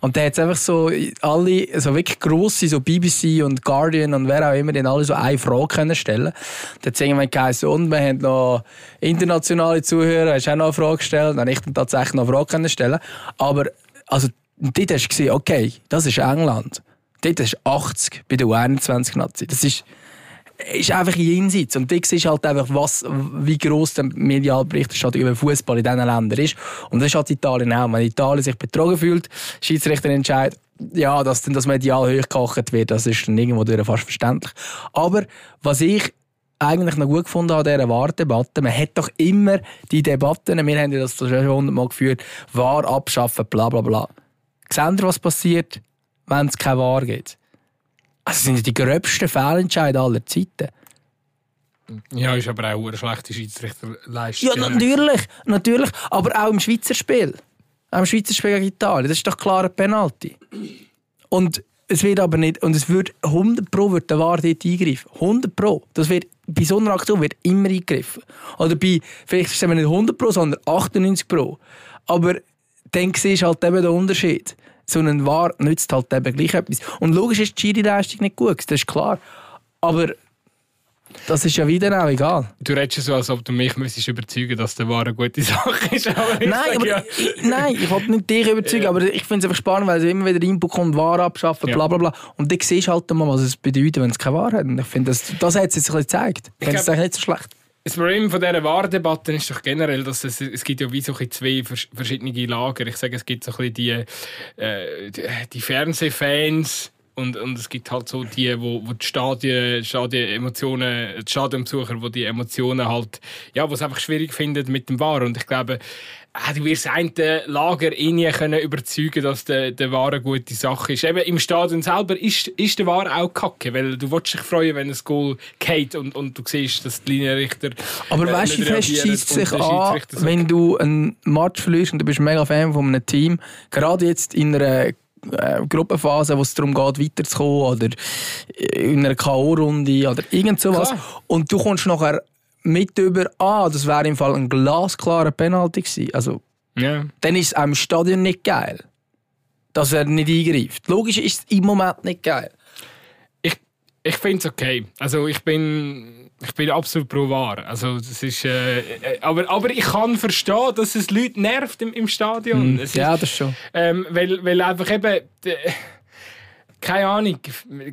Und da hat einfach so alle, so wirklich grosse, so BBC und Guardian und wer auch immer, haben alle so eine Frage können stellen. Da hat irgendwann geheißen, und wir haben noch internationale Zuhörer, hast auch noch eine Frage gestellt? Dann ich dann tatsächlich noch eine Frage können stellen. Aber, also, dort hast du gesehen, okay, das ist England. Dort du 80 bei der U21-Nazi. Das ist, ist einfach jenseits. Und da siehst halt einfach, was, wie gross der Medialberichterstattung über Fußball in diesen Ländern ist. Und das ist halt Italien auch. Wenn Italien sich betrogen fühlt, Schiedsrichter entscheidet, ja, dass dann das medial hochgekocht wird, das ist dann irgendwo fast verständlich. Aber was ich eigentlich noch gut gefunden an dieser Wahrdebatte, man hat doch immer die Debatten, wir haben das schon hundertmal geführt, Wahr abschaffen, bla bla bla. Seht ihr, was passiert, wenn es keine Wahr gibt? Also das sind die gröbsten Fehlentscheide aller Zeiten. Ja, ist aber auch eine schlechte Schiedsrichterleistung. Ja, natürlich, natürlich. Aber auch im Schweizer Spiel. Auch im Schweizer Spiel gegen Italien. Das ist doch klar ein Penalty. Und es wird aber nicht, und es wird 100 Pro wird der VAR dort eingreifen. 100 Pro. Das wird, bei so einer Aktion wird immer eingegriffen. Oder bei, vielleicht ist es nicht 100 Pro, sondern 98 Pro. Aber dann siehst du halt eben den Unterschied. So ein VAR nützt halt eben gleich etwas. Und logisch ist die Schiri-Leistung nicht gut, das ist klar. Aber das ist ja wieder auch egal. Du redest ja so, als ob du mich müsstest überzeugen dass der Ware eine gute *laughs* Sache ist. Aber Nein, aber ja, ich, nein, ich wollte nicht dich überzeugen, aber ich finde es einfach spannend, weil es immer wieder Input kommt, Ware abschaffen, Ja. bla bla bla. Und dann siehst du halt mal, was es bedeutet, wenn es keine Ware hat. Und ich finde, das, das hat es jetzt ein bisschen gezeigt. Ich finde es eigentlich nicht so schlecht. Das Problem von dieser Warendebatte ist doch generell, dass es, es gibt ja wie so zwei vers- verschiedene Lager. Ich sage, es gibt so ein bisschen die, äh, die Fernsehfans und, und es gibt halt so die, wo, wo die Stadien, Stadien-Emotionen, die Stadionbesucher, wo die Emotionen halt, ja, wo es einfach schwierig finden mit dem Waren. Und ich glaube, äh, du wirst ein Lager eh nie können überzeugen, dass der, der War eine gute Sache ist. Eben im Stadion selber ist, ist der War auch kacke, weil du willst dich freuen, wenn ein Goal geht und, und du siehst, dass die Linienrichter Aber äh, weißt du, fest schießt sich an, wenn du einen Match verlierst und du bist mega Fan von einem Team, gerade jetzt in einer äh, Gruppenphase, wo es darum geht, weiterzukommen oder in einer K.O.-Runde oder irgend sowas. Klar. Und du kommst nachher mit über, ah, das wäre im Fall ein glasklarer Penalty gewesen. Also, Ja. dann ist es im Stadion nicht geil, dass er nicht eingreift. Logisch ist es im Moment nicht geil. Ich, finde es okay. Also ich bin, ich bin absolut pro War. Also das ist, äh, äh, aber, aber ich kann verstehen, dass es Leute nervt im, im Stadion. Ist, Ja, das schon. ähm, weil, weil einfach eben, äh, keine Ahnung,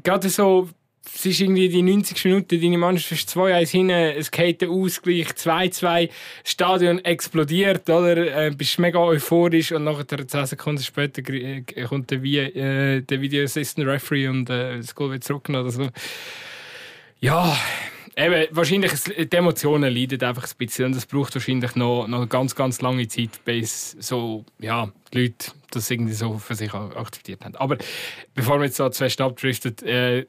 gerade so, es ist irgendwie die 90 Minuten, deine Mannschaft ist 2-1 hinten, es geht der Ausgleich, 2-2, das Stadion explodiert, oder? Äh, bist mega euphorisch und nachher 10 Sekunden später äh, kommt der, Vi- äh, der Video Assistant Referee und äh, das Goal wird zurückgenommen oder so. Ja, eben, wahrscheinlich, die Emotionen leiden einfach ein bisschen und es braucht wahrscheinlich noch, noch eine ganz, ganz lange Zeit, bis so, ja, die Leute das irgendwie so für sich akzeptiert haben. Aber bevor wir jetzt so zwei abdriften, äh,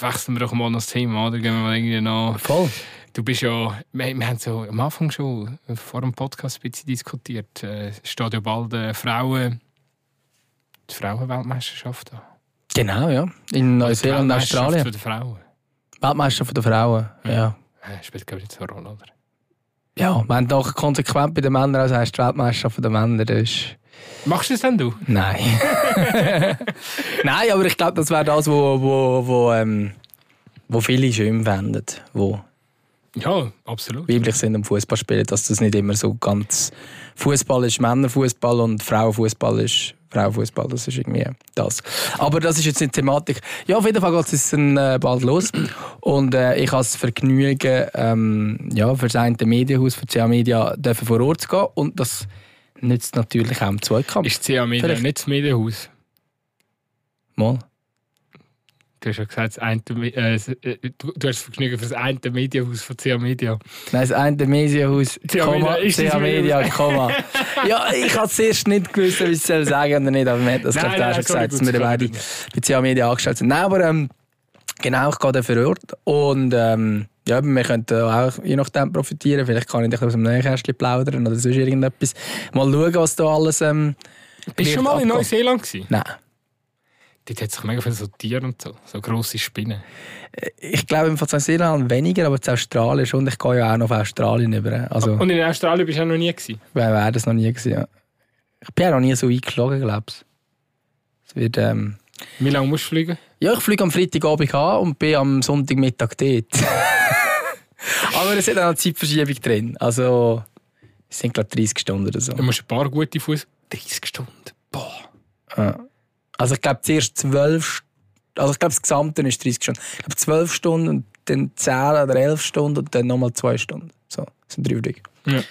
wechseln wir doch mal das Thema, oder? Gehen wir mal irgendwie noch... Voll. Du bist ja, wir, wir haben so am Anfang schon vor dem Podcast ein bisschen diskutiert. Äh, Es steht ja bald äh, Frauen, die Frauenweltmeisterschaft an. Genau, ja. In Neuseeland und Weltmeisterschaft Australien. für die Frauen. Weltmeister der Frauen, ja. Äh, spielt, glaube ich, nicht so eine Rolle, oder? Ja, wenn du nachher konsequent bei den Männern also heißt die Weltmeisterschaft der Männer, das ist... Machst du es denn du? Nein. *laughs* Nein, aber ich glaube, das wäre das, wo, wo, wo, ähm, wo viele schön fänden, wo Ja, absolut. weiblich sind am Fußball spielen, dass das nicht immer so ganz Fußball ist Männerfußball und Frauenfußball ist Frauenfußball. Das ist irgendwie das. Aber das ist jetzt nicht die Thematik. Ja, auf jeden Fall geht es dann äh, bald los und äh, ich habe das Vergnügen, ähm, ja, für das eine Medienhaus, für CA Media, dürfen vor Ort zu gehen und das nützt natürlich auch im Zweikampf. Ist CA Media Vielleicht. nicht das Medienhaus? Mal. Du hast ja gesagt, das eine, äh, äh, du, du hast das Vergnügen für das eine Medienhaus von CA Media. Nein, das eine Medienhaus, Komma, CA Media? Komma. ja, ich habe zuerst nicht gewusst, ob ich es soll sagen oder nicht, aber man hat das Nein, gerade auch schon gesagt, dass wir beide bei CA Media angestellt sind. Nein, aber ähm, genau, ich gehe dann vor Ort und ähm, ja, wir könnten auch je nachdem profitieren. Vielleicht kann ich bisschen aus dem Nähkästchen plaudern oder sonst irgendetwas. Mal schauen, was da alles ähm, Bist du schon mal in. Neuseeland gewesen? Nein. Dort hat sich mega viele so Tiere und so, so grosse Spinnen. Ich glaube, im Fall Neuseeland weniger, aber zu Australien schon. Und ich gehe ja auch noch auf Australien über. Also, Und in Australien bist du auch noch nie gewesen? wer wäre das noch nie gewesen? Ja. Ich bin ja noch nie so eingeflogen, glaube ich. Es wird, ähm, Wie lange musst du fliegen? Ja, ich fliege am Freitagabend an und bin am Sonntagmittag dort. *laughs* Aber es hat auch eine Zeitverschiebung drin. Also, es sind glaube 30 Stunden oder so. Du musst ein paar gute Fuß. 30 Stunden. Boah. Ja. Also ich glaube zuerst 12 St- also ich glaube das Gesamte ist 30 Stunden. Ich glaube 12 Stunden und dann 10 oder 11 Stunden und dann nochmal 2 Stunden. So, das sind drei Flüge. Ja.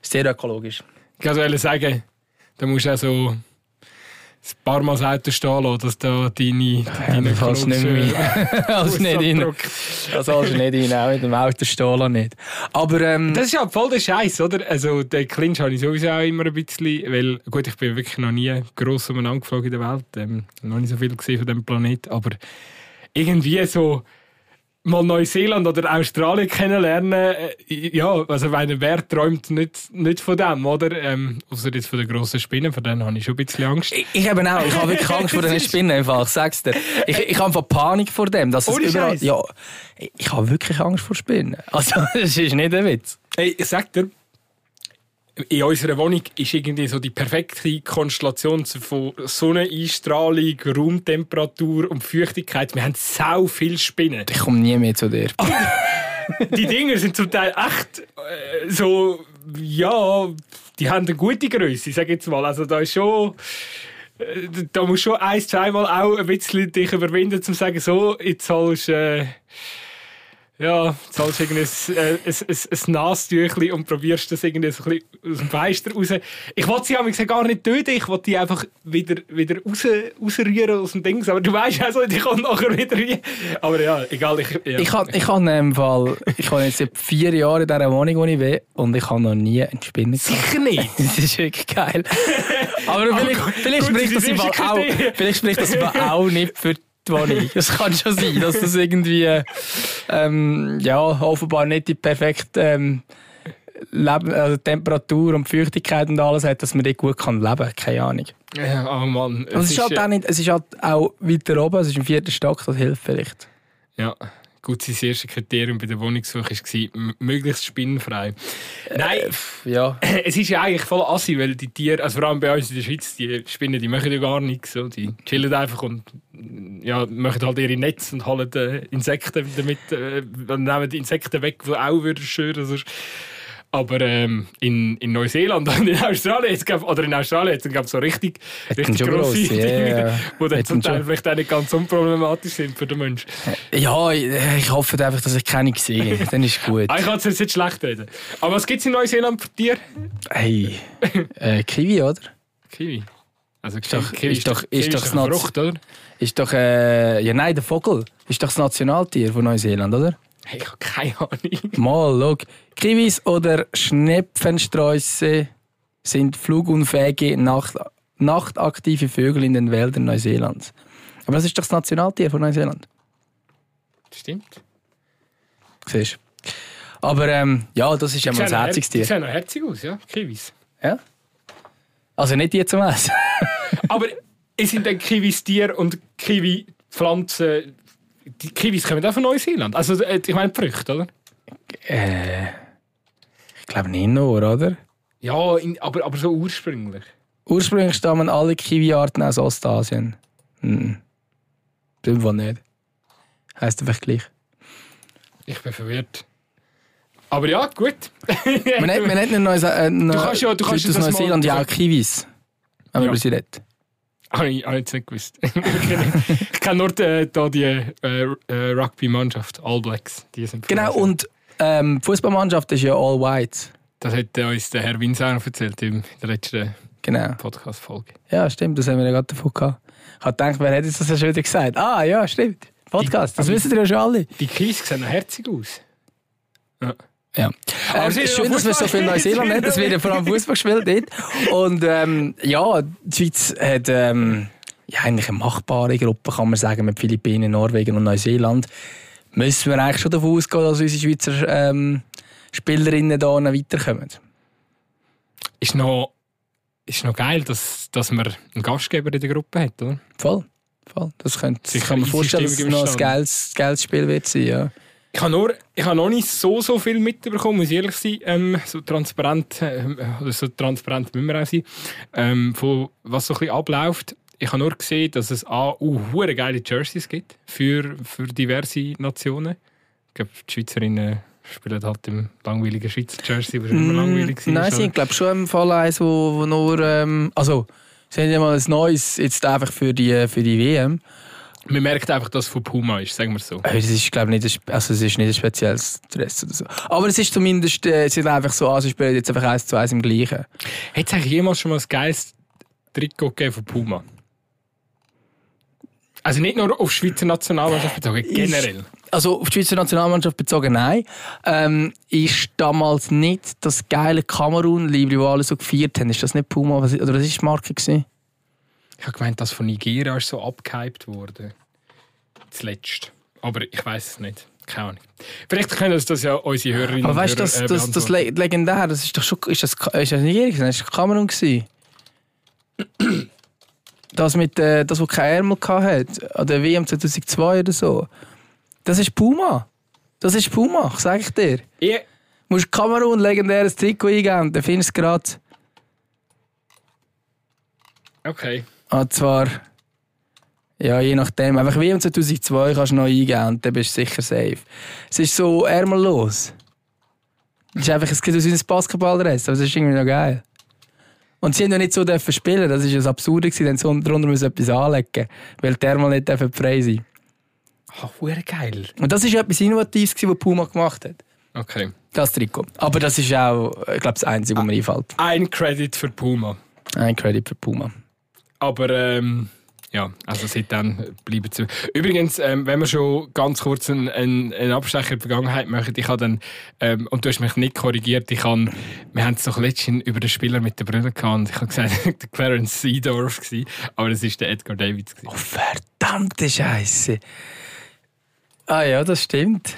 Sehr ökologisch. Ich wollte sagen, da musst du auch so ein paar Mal das Auto stehen lassen, dass da deine, deine fast nicht mehr. *laughs* Also nicht rein. Das sollst du nicht rein, auch mit dem Auto stehen nicht. Aber ähm, Das ist ja voll der Scheiß, oder? Also, den Clinch habe ich sowieso auch immer ein bisschen, weil, gut, ich bin wirklich noch nie gross umeinander geflogen in der Welt, ähm, noch nicht so viel gesehen von diesem Planeten, aber irgendwie so mal Neuseeland oder Australien kennenlernen, äh, ja, also meine wer träumt nicht, nicht von dem, oder? Ähm, außer jetzt von den grossen Spinnen, von denen habe ich schon ein bisschen Angst. Ich, ich eben auch. Ich habe wirklich Angst vor diesen *laughs* Spinnen. Einfach. Ich sag's dir. Ich, ich habe einfach Panik vor dem. Dass es Ohne überall, Scheiß? ja, ich, ich habe wirklich Angst vor Spinnen. Also, *laughs* das ist nicht ein Witz. Hey, ich sag dir, in unserer Wohnung ist irgendwie so die perfekte Konstellation von Sonneneinstrahlung, Raumtemperatur und Feuchtigkeit. Wir haben so viele Spinnen. Ich komme nie mehr zu dir. die Dinger sind zum Teil echt äh, so, ja, die haben eine gute Größe, ich sage jetzt mal. Also da ist schon, äh, da musst du schon ein, zweimal auch ein bisschen dich überwinden, um zu sagen, so, jetzt sollst du, äh, ja, zahlst irgendwie ein, äh, ein, ein, ein und probierst das irgendwie so ein bisschen aus dem Fenster raus. Ich wollte sie aber gar nicht töten, ich wollte die einfach wieder, wieder raus, rausrühren aus dem Ding. Aber du weißt also, die kommt nachher wieder rein. Aber ja, egal. Ich, ja. Ich habe ich hab in Fall, ich habe jetzt seit vier Jahren in dieser Wohnung, wo ich bin, und ich habe noch nie einen Spinner Sicher nicht. Das ist wirklich geil. *laughs* Aber vielleicht, vielleicht, spricht das auch, vielleicht spricht das Fall auch nicht für die Wohnung. *laughs* Es kann schon sein, dass das irgendwie ähm, ja, offenbar nicht die perfekte ähm, Leben, also Temperatur und Feuchtigkeit und alles hat, dass man dort gut kann leben kann. Keine Ahnung. Ja, oh Mann. Und es ist, halt äh, auch nicht, es ist halt auch weiter oben, es ist im vierten Stock, das hilft vielleicht. Ja, gut, sein erstes Kriterium bei der Wohnungssuche war möglichst spinnenfrei. Nein, Ja. *clears throat* es ist ja eigentlich voll assi, weil die Tiere, also vor allem bei uns in der Schweiz, die Spinnen, die machen ja gar nichts. So. Die chillen einfach und ja, machen halt ihre Netze und holen äh, Insekten damit, äh, nehmen die Insekten weg, die auch würden stören. Sonst. Aber ähm, in, in Neuseeland und in Australien, jetzt, glaub- *laughs* oder in Australien, jetzt gab es so richtig, richtig grosse Dinge, ja. die dann zum Teil vielleicht auch nicht ganz unproblematisch sind für den Menschen. Ja, ich, ich hoffe einfach, dass ich keine sehe. *laughs* Dann ist gut. Ah, Ich kann es jetzt nicht schlecht reden. Aber was gibt es in Neuseeland für Tiere? Hey, *laughs* äh, Kiwi, oder? Kiwi. Also Ist doch- Kiwi ist doch- ist doch eine das Frucht, oder? Ist doch, äh, ja nein, der Vogel. Ist doch das Nationaltier von Neuseeland, oder? Hey, ich habe keine Ahnung. Mal, schau. Kiwis oder Schnepfensträuße sind flugunfähige, Nacht, nachtaktive Vögel in den Wäldern Neuseelands. Aber das ist doch das Nationaltier von Neuseeland. Stimmt. Siehst du? Aber ähm, ja, das ist ja mal ein noch herziges her- Die Tier. sehen noch herzig aus, ja. Kiwis. Ja? Also nicht die zum Essen. Aber *laughs* es sind dann Kiwis Tier und Kiwi-Pflanzen. Die Kiwis kommen auch von Neuseeland. Also, äh, ich meine Früchte, oder? äh, ich glaube nicht nur, oder? Ja, in, aber, aber so ursprünglich. Ursprünglich stammen alle Kiwi-Arten aus Ostasien. Hm. Wohl nicht. Heißt einfach gleich. Ich bin verwirrt. Aber ja, gut. Man hat, man hat in Neuse *laughs* äh, du kannst ja- du kannst aus das Neuseeland ja auch Kiwis. Wenn man Ja. über sie redet. Habe ich, hab ich jetzt nicht gewusst. *laughs* ich kenne- nur die, da die äh, äh, Rugby-Mannschaft, All Blacks. Die sind Genau, und ähm, die Fußballmannschaft ist ja all white. Das hat äh, uns der Herr Winsauer erzählt in der letzten Genau. Podcast-Folge. Ja, stimmt, das haben wir ja gerade davon gehabt. Ich habe gedacht, wer jetzt das ja schon wieder gesagt? Ah, ja, stimmt. Podcast, das aber- wissen ja schon alle. Die Kiwis sehen noch herzig aus. Ja. Ja. Aber Ähm, es ist ja schön, dass wir so viel. Neuseeland haben. Es wird ja vor allem Fußball gespielt dort. Und ähm, ja, die Schweiz hat ähm, ja, eigentlich eine machbare Gruppe, kann man sagen, mit Philippinen, Norwegen und Neuseeland. Müssen wir eigentlich schon davon ausgehen, dass unsere Schweizer ähm, Spielerinnen da weiterkommen. Ist noch, ist noch geil, dass, dass man einen Gastgeber in der Gruppe hat, oder? Voll. Voll. Das, könnte, das kann man vorstellen, dass es noch ein geiles, geiles Spiel wird sein. Ja. Ich habe, nur, ich habe noch nicht so, so viel mitbekommen, muss ich ehrlich sein. Ähm, so transparent, äh, oder so transparent müssen wir auch sein, ähm, von was so ein bisschen abläuft. Ich habe nur gesehen, dass es A, uh, geile Jerseys gibt für, für diverse Nationen. Ich glaube, die Schweizerinnen spielen halt im langweiligen Schweizer Jersey, was immer langweilig war. Mm, Nein, sie haben glaube schon im Fall eins, wo, wo nur... Ähm, also, sie haben ja mal ein neues, jetzt einfach für die, für die WM. Man merkt einfach, dass es von Puma ist, sagen wir es so. Es ist, glaube nicht, ein also es ist nicht ein spezielles Dress oder so. Aber es ist zumindest, äh, sie sind einfach so, also spielen jetzt einfach eins zu eins im Gleichen. Hat es eigentlich jemals schon mal ein geiles Trikot gegeben von Puma? Also nicht nur auf die Schweizer Nationalmannschaft bezogen, generell. Also auf die Schweizer Nationalmannschaft bezogen, nein. Ähm, ist damals nicht das geile Kamerun-Liebling, wo alle so gefeiert haben. Ist das nicht Puma? Oder was war die Marke? Gewesen? Ich habe gemeint, dass von Nigeria ist so abgehypt wurde. Zuletzt. Aber ich weiß es nicht. Keine Ahnung. Vielleicht können uns das ja unsere Hörerinnen Aber weißt du, das, äh, das, das. Le legendär, das ist doch schon. Ist das, ist das Nigeria? gewesen? Das war Kamerun. gewesen. Das mit äh, das, wo kein Ärmel hatte, an der WM 2002 oder so. Das ist Puma. Das ist Puma, sag ich dir. Ich, Du musst Kamerun legendäres Trikot eingeben, dann findest du es gerade. okay. Und zwar. Ja, je nachdem. Einfach wie im 2002 kannst du noch eingeben und dann bist du sicher safe. Es ist so ärmellos. Es ist einfach, es geht aus ein Basketballdress, aber es ist irgendwie noch geil. Und sie haben ja nicht so dürfen spielen, das ist das Absurde gewesen, dann so darunter müssen etwas anlegen, weil die Ärmel nicht dürfen frei sein. Ah, oh, geil. Und das ist etwas Innovatives, was Puma gemacht hat. Okay. Das Trikot. Aber das ist auch, ich glaube, das Einzige, was mir einfällt. Ein Credit für Puma. Ein Credit für Puma. Aber ähm, ja, also seitdem bleiben sie. Übrigens, ähm, wenn wir schon ganz kurz einen, einen, Abstecher in die Vergangenheit machen, ich habe dann, ähm, und du hast mich nicht korrigiert, ich habe, wir haben es doch letztens über den Spieler mit der Brille gehabt und ich habe gesagt, *laughs* der Clarence Seedorf war, aber das war der Edgar Davids. Oh, verdammte Scheiße. Ah ja, das stimmt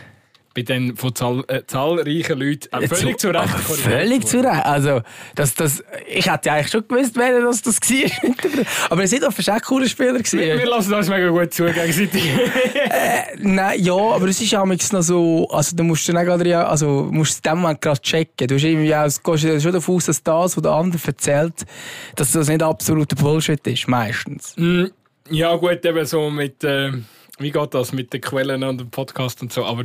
bei den von zahl, äh, zahlreichen Leuten äh, völlig zu Recht. Völlig zu Recht. Also, das, das, ich hätte ja eigentlich schon gewusst, wer das, das war. Aber es war auch ein cooler Spieler. Wir, wir lassen das mega gut zu gegenseitig. äh, nein, ja, aber es ist auch noch so, also du musst dann gerade, also musst in dem Moment gerade checken. Du hast irgendwie auch, gehst schon davon aus, dass das, was der andere erzählt, dass das nicht absoluter Bullshit ist, meistens. Mm, ja gut, eben so mit... Äh wie geht das mit den Quellen und dem Podcast und so? Aber,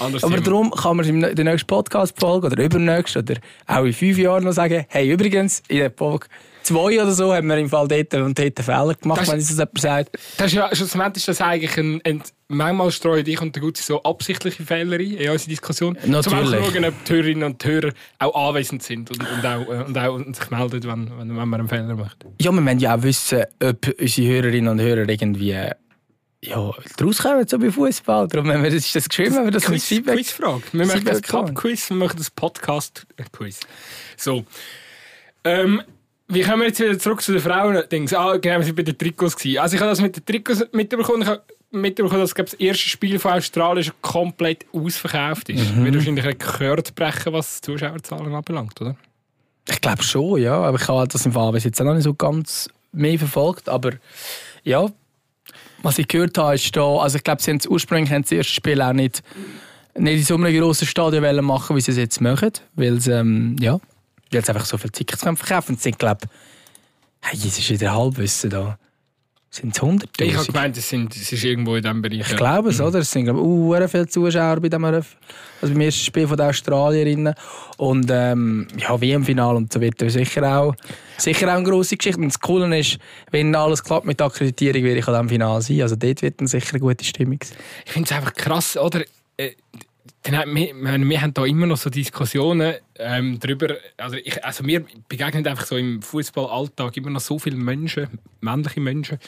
aber Thema. darum kann man in der nächsten Podcast-Folge oder übernächsten oder auch in fünf Jahren noch sagen, hey, übrigens, in der Folge zwei oder so haben wir im Fall dort und dort Fehler gemacht, das, wenn es das jemand sagt. Das ist ja, schlussendlich ist das eigentlich ein, ein manchmal streuen ich und der Gute so absichtliche Fehler ein in unserer Diskussion. Natürlich. Zum schauen, ob die Hörerinnen und Hörer auch anwesend sind und, und, auch, äh, und auch sich melden, wenn, wenn, wenn man einen Fehler macht. Ja, wir wollen ja auch wissen, ob unsere Hörerinnen und Hörer irgendwie ja, daraus kommen so bei Fußball. Darum haben wir das, ist das geschrieben, wir das Quiz, Quizfrage. Wir machen das Cup-Quiz, wir machen das Podcast-Quiz. So. Ähm, wie kommen wir jetzt wieder zurück zu den Frauen? Dings? Ah, genau, wir sind bei den Trikots gewesen. Also ich habe das mit den Trikots mitbekommen. Ich habe mitbekommen, dass das erste Spiel von Australien komplett ausverkauft ist. Mhm. Wird wahrscheinlich gehört brechen, was die Zuschauerzahlen anbelangt, oder? Ich glaube schon, ja. Aber ich habe das im Fall bis jetzt noch nicht so ganz mehr verfolgt. Aber ja, was ich gehört habe, ist da, also ich glaube, sie haben ursprünglich haben das erste Spiel auch nicht, nicht in so einem grossen Stadion machen, wie sie es jetzt machen, weil sie, ähm, ja, weil sie einfach so viele Tickets verkaufen. Und sie glaube, hey, es ist wieder Halbwissen da. Sind es 100 Ich habe gemeint, es, sind, es ist irgendwo in diesem Bereich. Ich glaube es, oder? Es sind uh, viele Zuschauer bei dem also beim ersten Spiel von den Australierinnen. Und ähm, ja, WM-Final und so wird sicher auch, sicher auch eine grosse Geschichte. Und das Coole ist, wenn alles klappt mit der Akkreditierung, werde ich an diesem Final sein. Also dort wird dann sicher eine gute Stimmung sein. Ich finde es einfach krass, oder? Dann, wir, wir haben da immer noch so Diskussionen ähm, darüber. Also, ich, also mir begegnen einfach so im Fußballalltag immer noch so viele Menschen, männliche Menschen,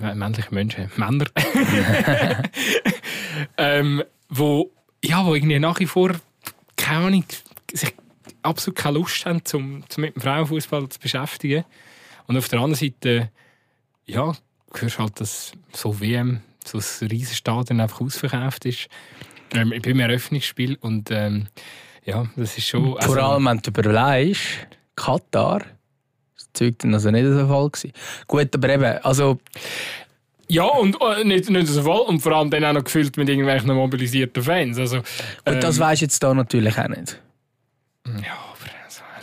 äh, männliche Menschen, *laughs* Männer, *laughs* ähm, wo, ja, wo irgendwie nach wie vor keine Ahnung, sich absolut keine Lust haben, zum, zum mit dem Frauenfußball zu beschäftigen. Und auf der anderen Seite, ja, hörst halt, dass so WM, so ein riesiges Stadion einfach ausverkauft ist. Ähm, ich bin im Eröffnungsspiel und ähm, ja, das ist schon. Also, Vor allem, wenn du überlegst, Katar, das Zeug dann also nicht so voll gewesen. Gut, aber eben, also. Ja, und äh, nicht, nicht so voll und vor allem dann auch noch gefüllt mit irgendwelchen mobilisierten Fans. Also, ähm, und das weisst du jetzt da natürlich auch nicht. Ja,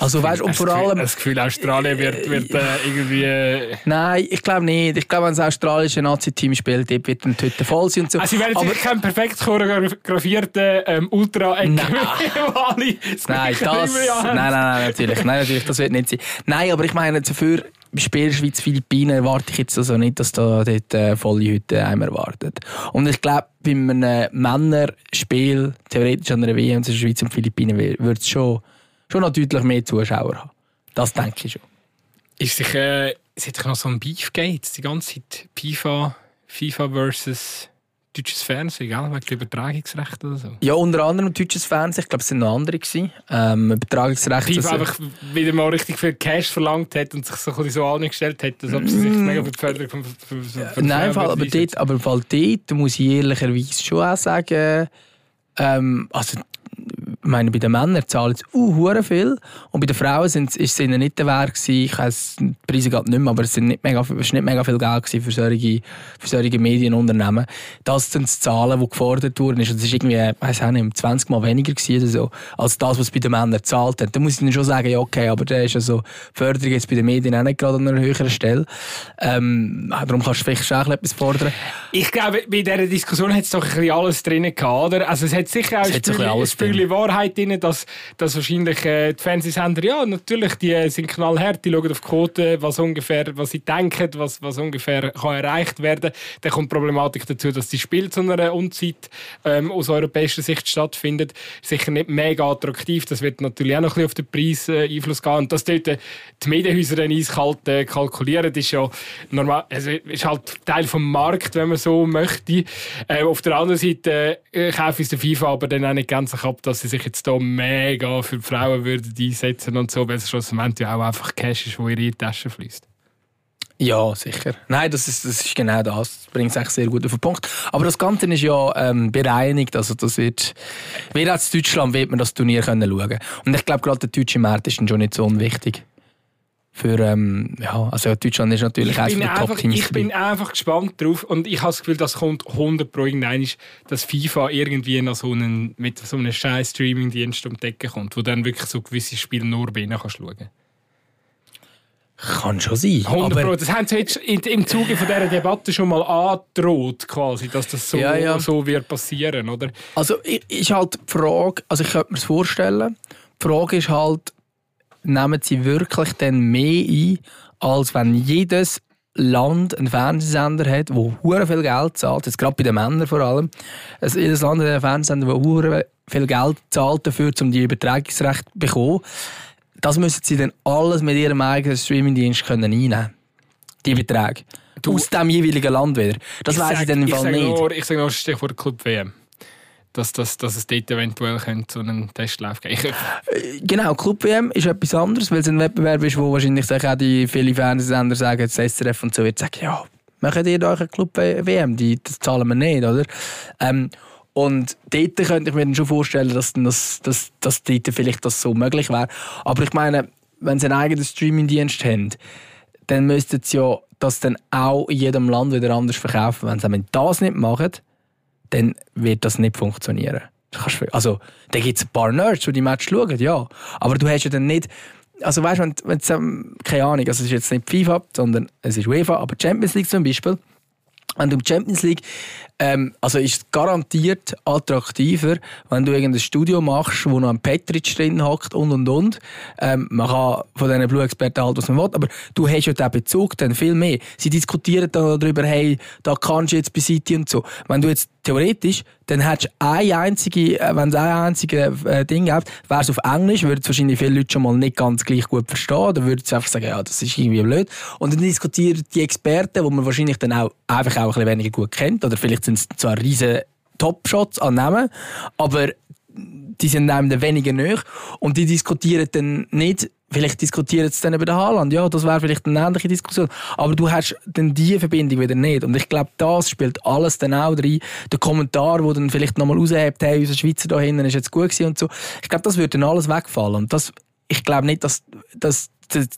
also weißt und vor allem... Das Gefühl, Australien wird, wird äh, irgendwie... Nein, ich glaube nicht. Ich glaube, wenn das australische Nazi-Team spielt, dort wird dann Hütte voll sein und so. Also sie werden sicher keinen perfekt choreografierten ähm, ultra nein. *laughs* nein, das... Nein, nein, nein, natürlich. Nein, natürlich, das wird nicht sein. Nein, aber ich meine, dafür... Spiel Schweiz-Philippinen erwarte ich jetzt also nicht, dass da dort äh, volle Hütte einem erwartet. Und ich glaube, bei einem Männerspiel, theoretisch an einer WM zwischen Schweiz und Philippinen, wird es schon schon noch deutlich mehr Zuschauer haben. Das denke ich schon. Ist sich, äh, es hat sich noch so ein Beef gegeben, die ganze Zeit FIFA, FIFA versus deutsches Fernsehen, gell? wegen Übertragungsrechte oder so? Ja, unter anderem deutsches Fernsehen. Ich glaube, es waren noch andere. Gewesen. Ähm, Übertragungsrechte. FIFA einfach wieder mal richtig viel Cash verlangt hat und sich so ein so angestellt hat, als ob sie sich mm. mega für die Förderung von, von Nein, Fall, aber, dort, aber Fall dort muss ich ehrlicherweise schon auch sagen, ähm, also ich meine, bei den Männern zahlen sie uh, viel und bei den Frauen sind, ist es ihnen nicht der Wert gewesen, ich weiss, die Preise gerade nicht mehr, aber es, sind nicht mega, es ist nicht mega viel Geld für solche, für solche Medienunternehmen. Das sind die Zahlen, die gefordert wurden. Das ist irgendwie, ich weiss auch nicht, 20 Mal weniger gewesen oder so, als das, was bei den Männern gezahlt hat. Da muss ich dann schon sagen, ja okay, aber da ist also die Förderung jetzt bei den Medien auch nicht gerade an einer höheren Stelle. Ähm, darum kannst du vielleicht auch etwas fordern. Ich glaube, bei dieser Diskussion hat es doch ein bisschen alles drin gehabt, oder? Also es hat sicher auch ein Spiel Wahrheit drin, dass, dass wahrscheinlich äh, die Fernsehsender, ja, natürlich, die sind knallhart, die schauen auf die Quote, was ungefähr, was sie denken, was, was ungefähr kann erreicht werden. Dann kommt die Problematik dazu, dass die Spiele zu einer Unzeit ähm, aus europäischer Sicht stattfindet. Sicher nicht mega attraktiv, das wird natürlich auch noch ein bisschen auf den Preis äh, Einfluss gehen. Und dass dort äh, die Medienhäuser dann eiskalt äh, kalkulieren, ist ja normal, also ist halt Teil vom Markt, wenn man so möchte. Äh, auf der anderen Seite äh, kaufe ich den FIFA aber dann auch nicht ganz ab, dass sie sich jetzt hier mega für die Frauen würden einsetzen und so, weil es schlussendlich ja auch einfach Cash ist, wo in ihre Tasche fließt. Ja, sicher. Nein, das ist, das ist genau das. Das bringt es echt sehr gut auf den Punkt. Aber das Ganze ist ja ähm, bereinigt. Also das wird, wer als Deutschland wird man das Turnier können schauen. Und ich glaube, gerade der deutsche Markt ist schon nicht so unwichtig. Für, ähm, ja, also Deutschland ist natürlich eines der Top-Teams. Ich bin einfach gespannt drauf und ich habe das Gefühl, das kommt 100 pro irgendein, dass FIFA irgendwie noch so einen, mit so einem scheiß Streaming-Dienst um die Ecke kommt, wo dann wirklich so gewisse Spiele nur bei ihnen kannst schauen kann schon sein. 100 Pro. Das haben sie jetzt im Zuge von dieser Debatte schon mal angedroht, quasi, dass das so, ja, ja. so wird passieren, oder? Also ist halt die Frage, also ich könnte mir das vorstellen, die Frage ist halt, nehmen sie wirklich dann mehr ein, als wenn jedes Land einen Fernsehsender hat, der hure viel Geld zahlt, jetzt gerade bei den Männern vor allem, also jedes Land hat einen Fernsehsender, der hure viel Geld zahlt dafür, um die Übertragungsrechte zu bekommen. Das müssen sie dann alles mit ihrem eigenen Streamingdienst können einnehmen Die Beträge. Du, Aus dem jeweiligen Land wieder. Das weiß ich dann im Fall nicht. Nur, ich sage nur Stichwort Club WM dass, dass, dass es dort eventuell zu einem Testlauf geben könnte. Äh, genau, Club WM ist etwas anderes, weil es ein Wettbewerb ist, wo wahrscheinlich auch die viele Fernsehsender sagen, das SRF und so wird sagen, ja, machen ihr euch eine Club WM, die, das zahlen wir nicht, oder? Ähm, und dort könnte ich mir dann schon vorstellen, dass, dass, dass, dass dort vielleicht das so möglich wäre. Aber ich meine, wenn sie einen eigenen Streamingdienst haben, dann müssten sie ja das dann auch in jedem Land wieder anders verkaufen. Wenn sie das nicht machen, dann wird das nicht funktionieren. Also, da gibt es ein paar Nerds, die die Match schauen, ja. Aber du hast ja dann nicht. Also, weißt du, wenn, wenn ähm, keine Ahnung, also es ist jetzt nicht FIFA, sondern es ist UEFA, aber Champions League zum Beispiel. Wenn du Champions League ähm, also ist es garantiert attraktiver, wenn du irgendein Studio machst, wo noch ein Petric drin hockt und und und. Ähm, man kann von diesen Blue-Experten halt, was man will, aber du hast ja den Bezug dann viel mehr. Sie diskutieren dann darüber, hey, da kannst du jetzt bei City und so. Wenn du jetzt theoretisch, dann hättest du eine einzige, äh, wenn es ein einziges äh, Ding gibt, wäre es auf Englisch, würden es wahrscheinlich viele Leute schon mal nicht ganz gleich gut verstehen, oder würden einfach sagen, ja, das ist irgendwie blöd. Und dann diskutieren die Experten, die man wahrscheinlich dann auch einfach auch ein bisschen weniger gut kennt, oder vielleicht sind es zwar riesige Top-Shots an Namen, aber die sind einem weniger näher und die diskutieren dann nicht Vielleicht diskutieren sie dann über den Haaland. Ja, das wäre vielleicht eine ähnliche Diskussion. Aber du hast dann diese Verbindung wieder nicht. Und ich glaube, das spielt alles dann auch rein. Der Kommentar, der dann vielleicht nochmal raushebt, hey, unser Schweizer da hinten ist jetzt gut gewesen und so. Ich glaube, das würde dann alles wegfallen. Und das, ich glaube nicht, dass, dass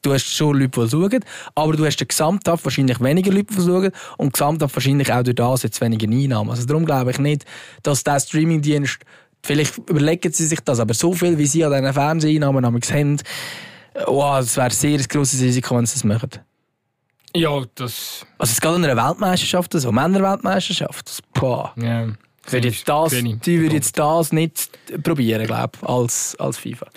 du hast schon Leute, die schauen, aber du hast den Gesamthaft wahrscheinlich weniger Leute, die schauen und Gesamthaft wahrscheinlich auch durch das jetzt weniger Einnahmen. Also darum glaube ich nicht, dass der Streamingdienst, vielleicht überlegen sie sich das, aber so viel, wie sie an diesen Fernseheinnahmen haben, wow, das wäre ein sehr grosses Risiko, wenn sie das machen. Ja, das... Also es geht an einer Weltmeisterschaft, so Männerweltmeisterschaft, boah. Ja. Würde jetzt das, die würde jetzt das nicht probieren, glaube als, als FIFA.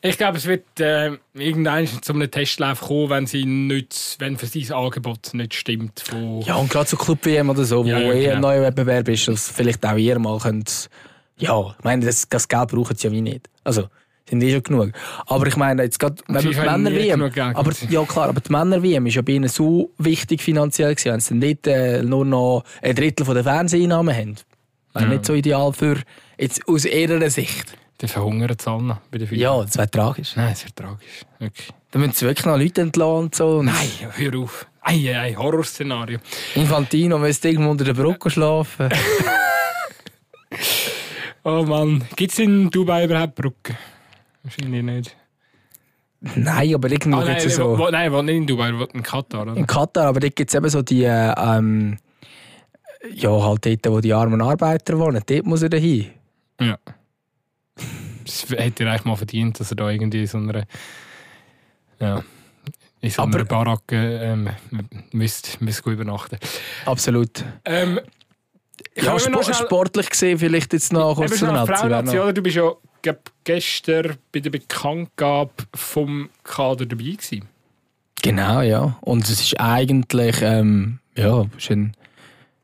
Ich glaube, es wird äh, irgendwann zu einem Testlauf kommen, wenn, sie nicht, wenn für sein Angebot nicht stimmt. Wo ja, und gerade so Club-WM oder so, ja, wo ja, eh genau. ein neuer Wettbewerb ist, dass vielleicht auch ihr mal könnt. Ja, ich meine, das, das Geld brauchen sie ja wie nicht. Also, sind eh schon genug. Aber ich meine, jetzt gerade, wenn die Männer-WM, aber, ja klar, aber die Männer-WM ist ja bei ihnen so wichtig finanziell gewesen, wenn sie nicht äh, nur noch ein Drittel von der Fernseheinnahmen haben. Wäre ja. nicht so ideal für, jetzt aus ihrer Sicht. Dann verhungern sie alle bei der FIFA. Ja, das wäre tragisch. Nein, das wäre tragisch. Wirklich. Dann müssen sie wirklich noch Leute entlassen und so. Nein, hör auf. Ei, ei, Horrorszenario. Infantino müsste irgendwo unter der Brücke schlafen. *laughs* Oh Mann, gibt es in Dubai überhaupt Brücken? Wahrscheinlich nicht. Nein, aber irgendwo Ah, gibt es so... wo, nein, wo nicht in Dubai, wo in Katar, oder? In Katar, aber dort gibt es eben so die... äh, Ähm, ja, halt dort, wo die armen Arbeiter wohnen. Dort muss er hin. Ja. Das hätte er eigentlich mal verdient, dass er da irgendwie in so einer. Ja. In so einer Aber- Baracke ähm, müsste, müsste gut übernachten. Absolut. Ähm, Ja, Sport, schnell- sportlich gesehen, vielleicht jetzt noch kurz zu der Nazi. oder? Du bist ja glaub, gestern bei der Bekanntgabe vom Kader dabei gewesen. Genau, ja. Und es ist eigentlich, ähm, ja, ist ein,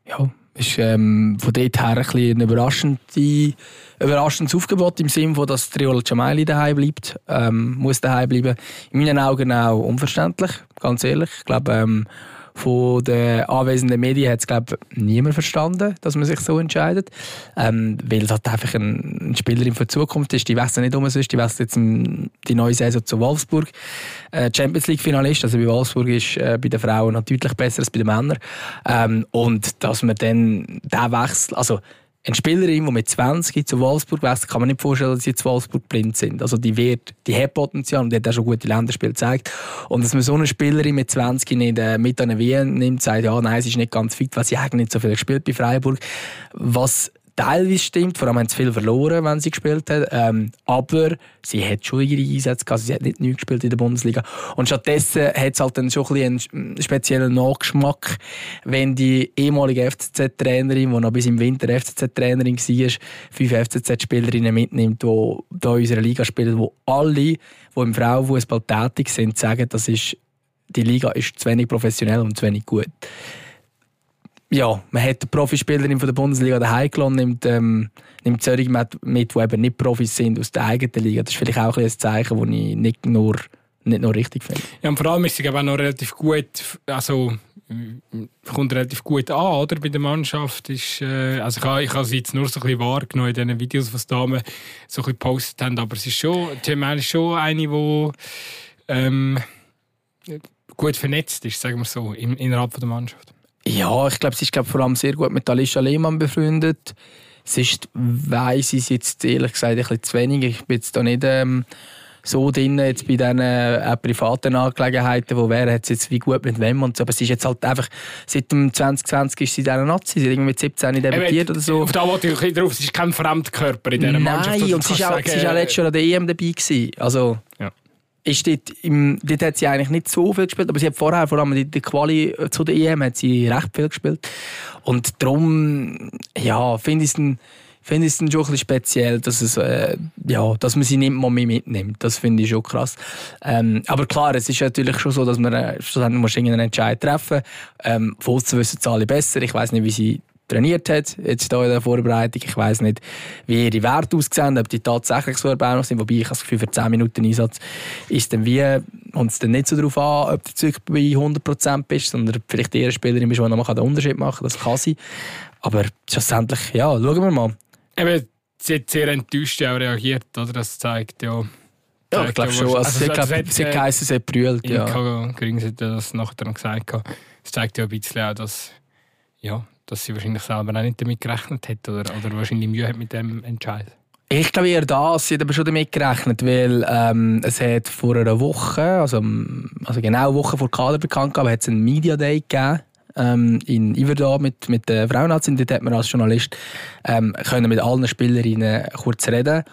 ja, ist ähm, von dort her ein, ein überraschende, überraschendes Aufgebot im Sinne von, dass Triola Jamaili daheim bleibt, ähm, muss daheim bleiben. In meinen Augen auch unverständlich, ganz ehrlich. Ich glaube, ähm, von den anwesenden Medien hat es glaube niemand verstanden, dass man sich so entscheidet, ähm, weil es halt einfach ein, eine Spielerin für die Zukunft ist. Die wechselt nicht um sonst, die wechselt jetzt die neue Saison zu Wolfsburg. Äh, Champions League Finalist, also bei Wolfsburg ist äh, bei den Frauen noch deutlich besser als bei den Männern. Ähm, und dass man dann den Wechsel, also eine Spielerin, die mit 20 zu Wolfsburg wechselt, kann man nicht vorstellen, dass sie zu Wolfsburg blind sind. Also die wird, die hat Potenzial und die hat auch schon gute Länderspiele gezeigt. Und dass man so eine Spielerin mit 20 nicht äh, mit an WM nimmt, sagt, ja, nein, sie ist nicht ganz fit, weil sie eigentlich nicht so viel gespielt bei Freiburg. Was teilweise stimmt, vor allem haben sie viel verloren, wenn sie gespielt hat. Ähm, aber sie hat schon ihre Einsätze gehabt, sie hat nicht neu gespielt in der Bundesliga. Und stattdessen hat es halt dann schon ein bisschen einen speziellen Nachgeschmack, wenn die ehemalige FCZ-Trainerin, die noch bis im Winter FCZ-Trainerin war, fünf FCZ-Spielerinnen mitnimmt, die hier in unserer Liga spielen, wo alle, die im Frauenfußball tätig sind, sagen, das ist, die Liga ist zu wenig professionell und zu wenig gut ja, man hat eine Profispielerin von der Bundesliga daheim gelassen, nimmt, ähm, nimmt solche mit, mit, die eben nicht Profis sind aus der eigenen Liga. Das ist vielleicht auch ein, ein Zeichen, das ich nicht nur, nicht nur richtig finde. Ja, und vor allem ist sie auch noch relativ gut, also äh, kommt relativ gut an, oder? Bei der Mannschaft ist, äh, also ich habe, ich habe sie jetzt nur so ein bisschen wahrgenommen in diesen Videos, was die Damen so ein bisschen gepostet haben, aber es ist schon, Jamal ist schon eine, die ähm, gut vernetzt ist, sagen wir so, in, innerhalb der Mannschaft. Ja, ich glaube, sie ist glaub, vor allem sehr gut mit Alicia Lehmann befreundet. Sonst weiss ich es jetzt ehrlich gesagt ein bisschen zu wenig. Ich bin jetzt da nicht ähm, so drin jetzt bei diesen äh, privaten Angelegenheiten, wo wer hat jetzt wie gut mit wem und so. Aber sie ist jetzt halt einfach, seit dem 2020 ist sie in dieser Nazi, sie hat irgendwie mit 17 debütiert oder so. Auf da wollte ich ein bisschen drauf, sie ist kein Fremdkörper in dieser Mannschaft. Nein, dass und sie ist, auch, sie ist letztes Jahr an der EM dabei gewesen. Also, Ja. Ist dort, im, dort hat sie eigentlich nicht so viel gespielt, aber sie hat vorher, vor allem in der Quali zu der EM, hat sie recht viel gespielt. Und darum, ja, finde ich es finde ich es schon ein bisschen speziell, dass, es, äh, ja, dass man sie nicht mehr mitnimmt. Das finde ich schon krass. Ähm, aber klar, es ist natürlich schon so, dass man äh, schlussendlich muss irgendeinen Entscheid treffen ähm, aussen wissen es alle besser. Ich weiß nicht, wie sie trainiert hat, jetzt hier in der Vorbereitung. Ich weiß nicht, wie ihre Werte aussehen, ob die tatsächlich so erbaulich sind. Wobei ich das Gefühl, für 10 Minuten Einsatz ist dann wie, kommt es dann nicht so darauf an, ob du zurück bei 100% bist, sondern vielleicht eher eine Spielerin bist, die noch mal den Unterschied machen kann. Das kann sie. Aber schlussendlich, ja, schauen wir mal. Eben, sie hat sehr enttäuscht auch reagiert, oder? Das zeigt ja... Ja, ich glaube schon. Also, wahrscheinlich- sie, das glaub, hat, sie hat geheißen, sie hat brüllt, ja. Grings hat das nachher dann gesagt. Es zeigt ja ein bisschen auch, dass, ja, dass sie wahrscheinlich selber auch nicht damit gerechnet hat oder, oder wahrscheinlich Mühe hat mit dem Entscheid. Ich glaube eher das, sie hat aber schon damit gerechnet, weil ähm, es hat vor einer Woche, also, also genau eine Woche vor Kader bekannt gegeben, hat es einen Media Day gegeben ähm, in Iverdor mit, mit der Frauenarzt. Dort hat man als Journalist ähm, können mit allen Spielerinnen kurz reden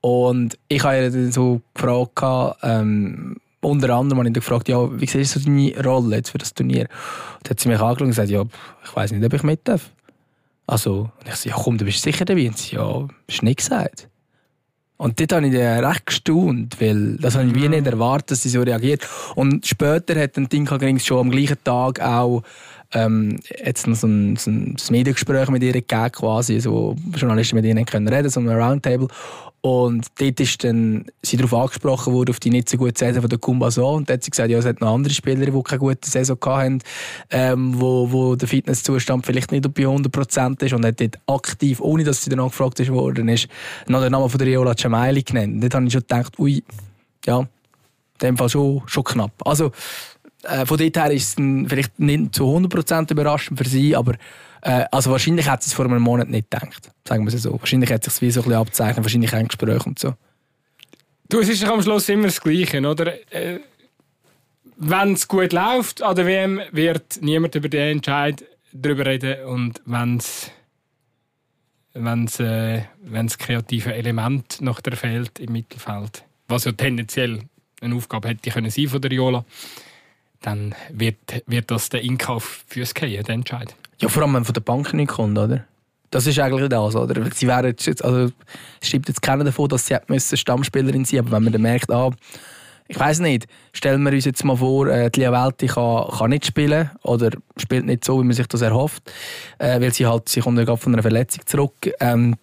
und ich habe ihr dann so gefragt, ähm, unter anderem habe ich gefragt, ja, wie siehst du deine Rolle jetzt für das Turnier? Und dann hat sie mich angeschaut und gesagt, ja, ich weiß nicht, ob ich mit darf. Also, und ich so, ja komm, du bist sicher dabei. Und sie, ja, hast du nicht gesagt. Und dort habe ich dann recht gestaunt, weil das habe ich wie nicht erwartet, dass sie so reagiert. Und später hat dann Tinka Grings schon am gleichen Tag auch ähm, jetzt noch so ein, so ein Mediengespräch mit ihr gegeben, quasi, so, Journalisten mit ihnen können reden, so ein Roundtable. Und dort ist dann sie darauf angesprochen worden, auf die nicht so gute Saison von der Kumbaso. Und dann hat sie gesagt, ja, es hat noch andere Spieler, die keine gute Saison hatten, ähm, wo, wo der Fitnesszustand vielleicht nicht bei 100% ist. Und hat dort aktiv, ohne dass sie danach gefragt ist worden ist, noch den Namen von der Riola Cemaili genannt. Und dort habe ich schon gedacht, ui, ja, in dem Fall schon, schon knapp. Also, äh, von dort her ist es dann vielleicht nicht zu 100% überraschend für sie, aber Äh, also wahrscheinlich hat sie es vor einem Monat nicht gedacht, sagen wir es so. Wahrscheinlich hat sich es wie so ein bisschen abzeichnet, wahrscheinlich ein Gespräch und so. Du, es ist am Schluss immer das Gleiche, oder? Äh, wenn es gut läuft an der WM, wird niemand über den Entscheid darüber reden und wenn es wenn's, äh, wenn's kreative Element noch der fehlt im Mittelfeld, was ja tendenziell eine Aufgabe hätte können sein von der Riola, dann wird, wird das der Inkauf fürs Gehen, der Entscheid. Ja, vor allem, wenn von der Bank nicht kommt, oder? Das ist eigentlich das, oder? Sie wären jetzt, also, es schreibt jetzt keiner davon, dass sie Stammspielerin sein aber wenn man dann merkt, ah, ich weiß nicht, stellen wir uns jetzt mal vor, äh, die Welti kann, kann nicht spielen oder spielt nicht so, wie man sich das erhofft, äh, weil sie halt, sie kommt ja gerade von einer Verletzung zurück. Ähm,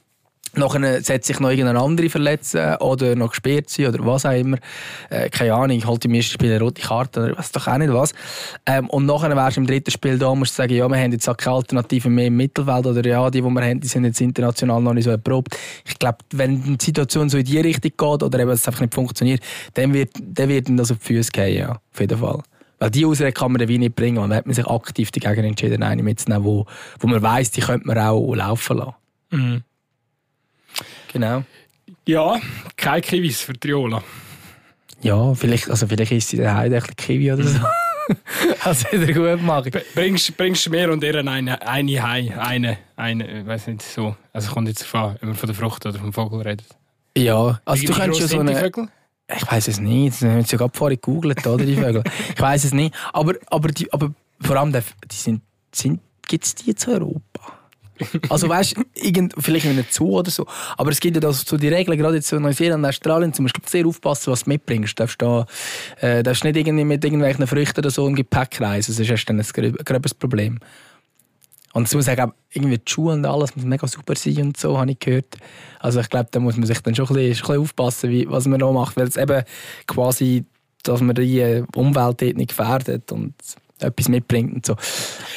Nachher setzt sich noch irgendeine andere verletzen oder noch gesperrt sein oder was auch immer. Äh, keine Ahnung, ich halte im ersten Spiel eine rote Karte oder weiß doch auch nicht was. Ähm, und nachher wärst du im dritten Spiel da, musst du sagen, ja, wir haben jetzt auch keine Alternativen mehr im Mittelfeld oder ja, die, die wir haben, die sind jetzt international noch nicht so erprobt. Ich glaube, wenn die Situation so in die Richtung geht oder eben es einfach nicht funktioniert, dann wird, dann wird das auf die Füße gehen, ja, auf jeden Fall. Weil die Ausrede kann man wie nicht bringen. Und dann hat man sich aktiv dagegen entschieden, eine mitzunehmen, wo, wo man weiss, die könnte man auch laufen lassen. Mhm. Genau. Ja, kein Kiwis für Triola. Ja, vielleicht, also vielleicht ist sie daheim ein bisschen Kiwi oder so. *laughs* also wieder gut machen. Bringst, bringst du mir und ihr eine, eine Hai, eine, eine, ich weiß nicht so. Also kommt jetzt von, wenn man von der Frucht oder vom Vogel redet. Ja, also Wie du könntest ja so eine... Vögel? Ich weiß es nicht, das haben wir ja gerade vorhin gegoogelt, oder, die Vögel. ich weiß es nicht, aber, aber, die, aber vor allem, die sind, sind, gibt es die zu Europa? Also weißt du, vielleicht nicht zu oder so. Aber es gibt ja das, so die Regeln, gerade jetzt in Neuseeland Australien, zum Beispiel sehr aufpassen, was du mitbringst. Du darfst, da, äh, darfst nicht irgendwie mit irgendwelchen Früchten oder so im Gepäck reisen, sonst hast du dann ein gröbes Problem. Und ich muss sagen, irgendwie die Schuhe und alles muss mega super sein und so, habe ich gehört. Also ich glaube, da muss man sich dann schon ein bisschen, ein bisschen aufpassen, wie, was man noch macht, weil es eben quasi, dass man die Umwelt nicht gefährdet und etwas mitbringt und so.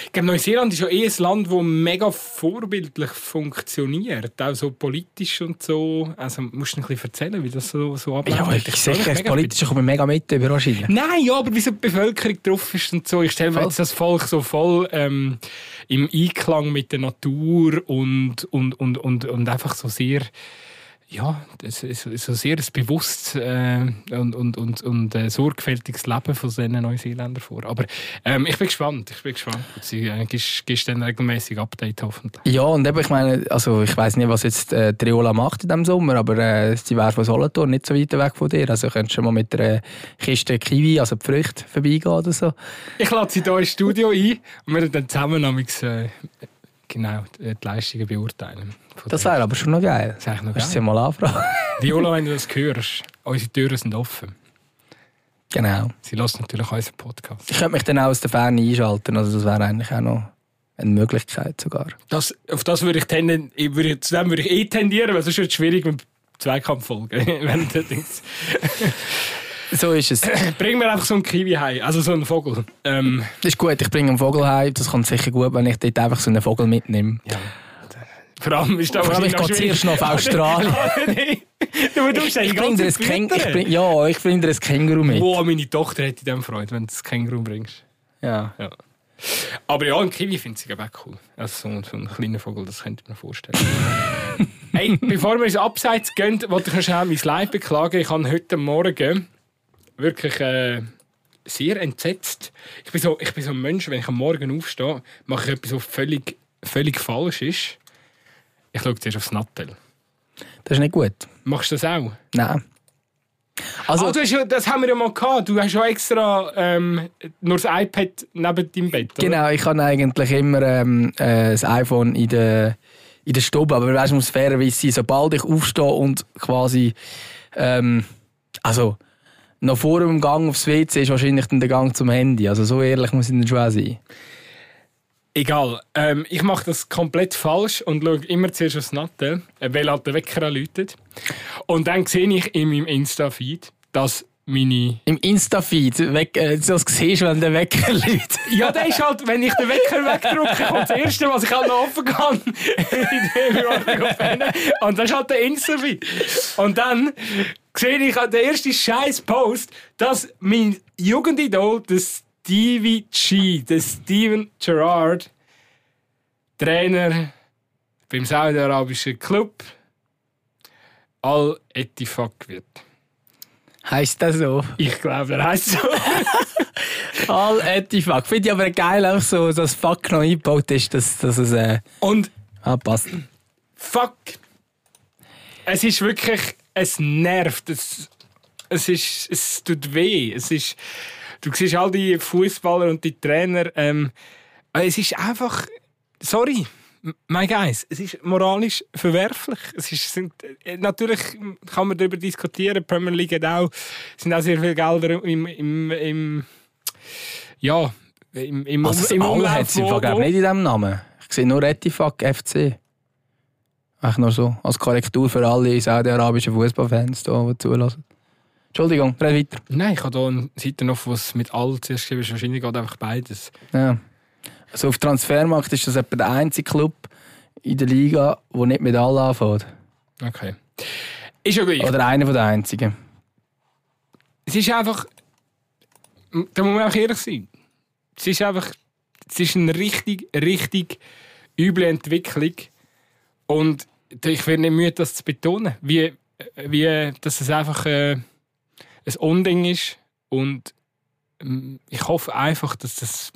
Ich glaube, Neuseeland ist ja eh ein Land, das mega vorbildlich funktioniert, auch so politisch und so. Also musst du ein bisschen erzählen, wie das so, so abläuft? Ja, ich, ich sehe, das Politische kommt mega mit über wahrscheinlich. Nein, ja, aber wie so die Bevölkerung drauf ist und so. Ich stelle mir jetzt das Volk so voll ähm, im Einklang mit der Natur und, und, und, und, und einfach so sehr ja, es ist so sehr ein bewusstes äh, und, und, und, und äh, sorgfältiges Leben von diesen Neuseeländern vor. Aber ähm, ich bin gespannt, ich bin gespannt. Sie äh, gibst, gibst dann regelmäßig Update hoffentlich. Ja, und eben, ich meine, also ich weiß nicht, was jetzt äh, Triola macht in diesem Sommer, aber äh, sie wäre von Solothurn nicht so weit weg von dir. Also könntest du mal mit einer Kiste Kiwi, also die Früchte, vorbeigehen oder so. Ich lade sie hier ins Studio ein und wir dann zusammen äh, genau die Leistungen beurteilen. Das wäre aber schon noch geil. Das ist noch geil. sie mal anfragen. *laughs* Viola, wenn du das hörst, unsere Türen sind offen. Genau. Sie lässt natürlich unseren Podcast. Ich könnte mich dann auch aus der Ferne einschalten, also das wäre eigentlich auch noch eine Möglichkeit sogar. Das, auf das würde ich, tenden, würde, zu dem würde ich eh tendieren, weil es ist schwierig mit Zweikampffolgen. *laughs* *laughs* So ist es. *clears throat* Bring mir einfach so einen Kiwi heim, also so einen Vogel. Ähm. Das ist gut, ich bringe einen Vogel heim. Das kommt sicher gut, wenn ich dort einfach so einen Vogel mitnehme. Ja. Vor allem ist da Vor allem ich gehe zuerst noch auf Australien. *laughs* du, du ich bringe dir, Käng ich bring, ja, ich bring dir ein Känguru mit. Wow, meine Tochter hätte dem Freude, wenn du das Känguru bringst. Ja. ja. Aber ja, ein Kiwi finde ich auch cool. Also so, so ein kleiner Vogel, das könnte ich mir vorstellen. *laughs* hey, bevor wir ins Abseits gehen, wollte ich noch schnell mein Leid beklagen. Ich habe heute Morgen wirklich äh, sehr entsetzt. Ich bin, so, ich bin so ein Mensch, wenn ich am Morgen aufstehe, mache ich etwas, was völlig, völlig falsch ist. Ich schaue zuerst aufs Nattel. Das ist nicht gut. Machst du das auch? Nein. Also, du hast ja, das haben wir ja mal gehabt. Du hast ja extra ähm, nur das iPad neben deinem Bett. Oder? Genau, ich habe eigentlich immer ähm, äh, das iPhone in der, in der Stube. Aber weißt, muss fairerweise sein, sobald ich aufstehe und quasi. Ähm, also, noch vor dem Gang aufs WC ist wahrscheinlich dann der Gang zum Handy. Also so ehrlich muss ich dann schon sein. Egal. Ähm, ich mache das komplett falsch und schaue immer zuerst aufs Natte, äh, weil halt der Wecker läutet. Und dann sehe ich in meinem Insta-Feed, dass meine... Im Insta-Feed? Äh, das siehst wenn der Wecker läutet? ja, der ist halt, wenn ich den Wecker wegdrücke, kommt das Erste, was ich halt noch offen kann, in die Und das ist halt der Insta-Feed. Und dann sehe ich den ersten scheiß Post, dass mein Jugendidol, der Stevie G, der Steven Gerrard, Trainer beim saudi-arabischen Club Al-Ettifaq wird. Heißt das so? Ich glaube, er heißt so. *laughs* Al-Ettifaq. Finde ich aber geil, auch so, dass Fuck noch eingebaut ist, dass, dass es äh, Und ah, passt. fuck, es ist wirklich, es nervt, es, es, ist, es tut weh. Es ist, du siehst all die Fußballer und die Trainer, ähm, es ist einfach, sorry, mein Guys, es ist moralisch verwerflich. Es ist, sind, äh, natürlich kann man darüber diskutieren. Die Premier League hat auch, sind auch sehr viele Gelder im, im, im ja, im, im, Also, im Umlauf. hat sie im Fall nicht in diesem Namen. Ich sehe nur Ettifaq FC. Eigentlich nur so, als Korrektur für alle saudi-arabischen Fußballfans, die zulassen. Entschuldigung, red weiter. Nein, ich habe hier eine Seite noch, was mit all zuerst geschrieben ist. Wahrscheinlich geht einfach beides. Ja. Also auf Transfermarkt ist das etwa der einzige Club in der Liga, der nicht mit allen anfängt. Okay. Ist ja gleich. Oder einer der einzigen. Es ist einfach. Da muss man auch ehrlich sein. Es ist einfach. Es ist eine richtig, richtig üble Entwicklung. Und ich werde nicht müde, das zu betonen. Wie, wie dass es einfach äh, ein Unding ist. Und ähm, ich hoffe einfach, dass das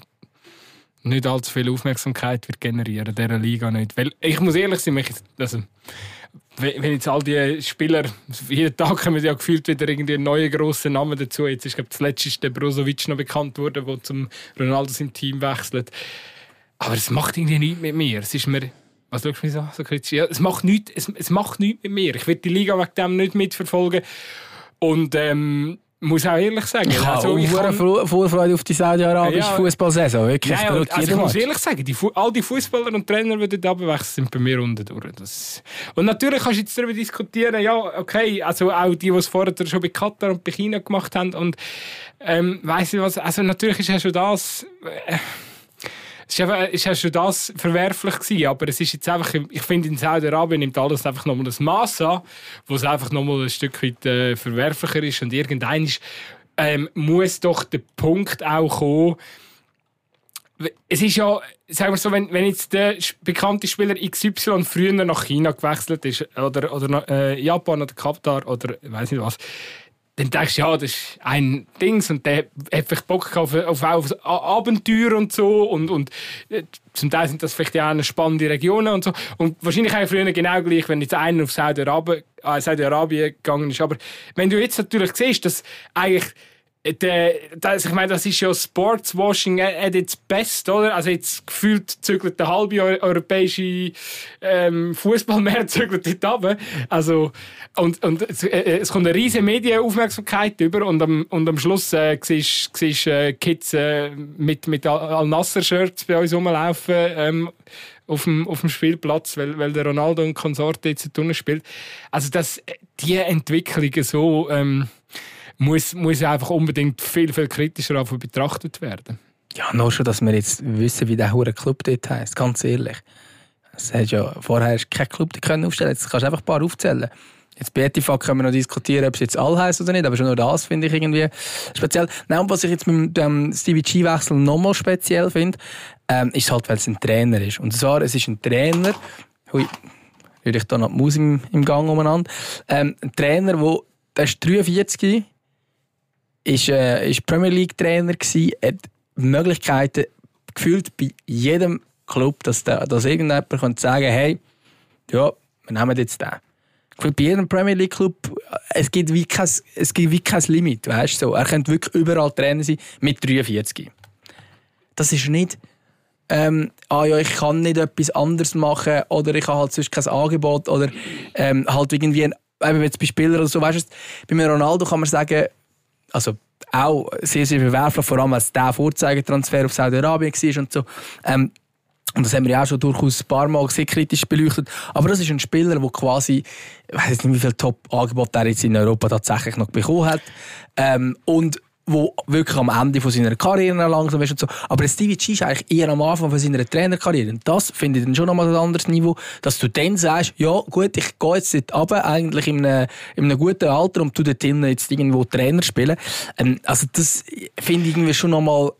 nicht allzu viel Aufmerksamkeit wird generieren, dieser Liga nicht. Weil ich muss ehrlich sein, mich, also, wenn jetzt all die Spieler, jeden Tag kommen ja gefühlt wieder irgendwie neue grosse Namen dazu. Jetzt ist, glaube ich, zuletzt ist der Brozovic noch bekannt worden, der zum Ronaldo im Team wechselt. Aber es macht irgendwie nichts mit mir. Es ist mir, was schaust du mich so, so kritisch? Ja, es macht nichts, es, es macht nichts mit mir. Ich werde die Liga wegen dem nicht mitverfolgen. Und ähm, muss auch ehrlich sagen, Ich habe also, ich hohe kann- Vorfreude auf die saudi-arabische Ja. Fußballsaison. Wirklich, ich schaue also ich jeden muss ehrlich sagen, die, Fu- all die Fußballer und Trainer, die dort runterwechseln, sind bei mir unten durch. Das und natürlich kannst du jetzt darüber diskutieren, ja, okay, also auch die, die es vorher schon bei Katar und bei China gemacht haben und ähm, weiss ich was, also natürlich ist ja schon das... Äh, es ist, einfach, ist ja schon das verwerflich gewesen, aber es ist jetzt einfach, ich finde in Saudi-Arabien nimmt alles einfach nochmal das Maß an, wo es einfach nochmal ein Stück weit äh, verwerflicher ist. Und irgendein ähm, muss doch der Punkt auch kommen, es ist ja, sagen wir so, wenn, wenn jetzt der bekannte Spieler XY früher nach China gewechselt ist, oder, oder äh, Japan oder Katar oder weiß nicht was, dann denkst du, ja, das ist ein Dings und der hat vielleicht Bock auf, auf, auf Abenteuer und so und, und äh, zum Teil sind das vielleicht ja auch spannende Regionen und so. Und wahrscheinlich auch früher genau gleich, wenn jetzt einer auf Saudi-Arabien äh, Saudi-Arabien gegangen ist, aber wenn du jetzt natürlich siehst, dass eigentlich das, ich meine, das ist ja Sportswashing at its best, oder? Also jetzt gefühlt zügelt der halbe eu- europäische ähm, Fußballmeer *laughs* zügelt dort runter. Also, und, und es, äh, es kommt eine riesige Medienaufmerksamkeit über und am, und am Schluss äh, siehst siehst, äh, Kids äh, mit, mit Al- Al-Nasser-Shirts bei uns rumlaufen ähm, auf dem, auf dem Spielplatz, weil, weil der Ronaldo und Konsorte jetzt drinnen spielt. Also das, die Entwicklungen so... Ähm, muss, muss einfach unbedingt viel, viel kritischer betrachtet werden. Ja, nur schon, dass wir jetzt wissen, wie der hure Club dort heisst. Ganz ehrlich. Es hat ja vorher hast du keinen Club die können aufstellen. Jetzt kannst du einfach ein paar aufzählen. Jetzt bei Etifak können wir noch diskutieren, ob es jetzt all heisst oder nicht, aber schon nur das finde ich irgendwie speziell. Nein, und was ich jetzt mit dem Stevie G-Wechsel nochmal speziell finde, ähm, ist halt, weil es ein Trainer ist. Und zwar, es ist ein Trainer, hui, rühre ich da noch die Maus im, im Gang umeinander, ähm, ein Trainer, wo, der ist 43, ist, äh, ist Premier League Trainer gsi, hat Möglichkeiten gefühlt bei jedem Club, dass, der, dass irgendjemand könnte sagen hey, ja, wir nehmen jetzt den. Gefühlt bei jedem Premier League Club, es gibt wie kein, es gibt wie kein Limit, weißt du? So. Er könnte wirklich überall Trainer sein mit 43. Das ist nicht, ähm, ah ja, ich kann nicht etwas anderes machen oder ich habe halt sonst kein Angebot oder ähm, halt irgendwie, ein, eben jetzt bei Spielern oder so, weißt du, bei Ronaldo kann man sagen, also auch sehr, sehr verwerflich, vor allem als der Vorzeigetransfer auf Saudi-Arabien war und so. Ähm, und das haben wir ja auch schon durchaus ein paar Mal sehr kritisch beleuchtet. Aber das ist ein Spieler, der quasi, ich weiß nicht, wie viel Top-Angebote er jetzt in Europa tatsächlich noch bekommen hat. Ähm, und wo wirklich am Ende von seiner Karriere langsam ist und so. Aber Stevie G ist eigentlich eher am Anfang von seiner Trainerkarriere. Und das finde ich dann schon nochmal ein anderes Niveau, dass du dann sagst, ja gut, ich gehe jetzt dort runter, eigentlich in einem, in einem guten Alter und tu dort hinten jetzt irgendwo Trainer spielen. Ähm, also das finde ich irgendwie schon nochmal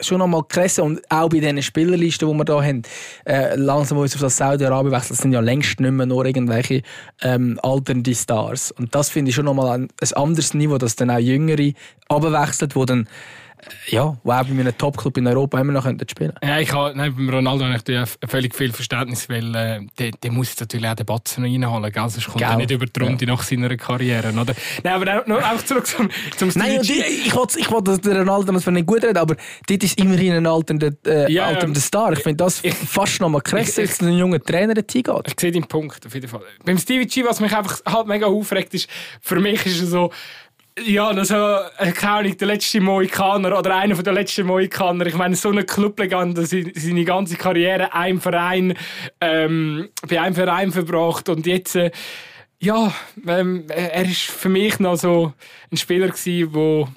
schon noch mal krass und auch bei diesen Spielerlisten, die wir hier haben, äh, langsam uns auf das Saudi-Arabien wechseln, sind ja längst nicht mehr nur irgendwelche ähm, alternde Stars. Und das finde ich schon noch mal ein, ein anderes Niveau, dass dann auch Jüngere abwechselt, die dann ja, die auch bei einem Top-Club in Europa immer noch spielen. Ja, ich habe, nein, beim Ronaldo habe ich völlig viel Verständnis, weil äh, der, der muss jetzt natürlich auch den Batzen reinholen, gell? sonst kommt Gell. er nicht über die Runde ja. nach seiner Karriere. Oder? Nein, aber noch, auch zurück zum, zum Nein, die, ich wollte, ich wollte den Ronaldo das nicht gut reden, aber dort ist immerhin ein alternder, äh, ja, alternder Star. Ich finde das ich, fast noch mal krass, dass ein junger Trainer dorthin geht. Ich sehe den Punkt, auf jeden Fall. Beim Stevie G, was mich einfach halt mega aufregt, ist, für mich ist es so, ja, also, keine Ahnung, der letzte Mohikaner oder einer der letzten Mohikaner. Ich meine, so eine Clublegende, seine ganze Karriere einem Verein, ähm, bei einem Verein verbracht und jetzt, äh, ja, ähm, er ist für mich noch so ein Spieler gewesen, wo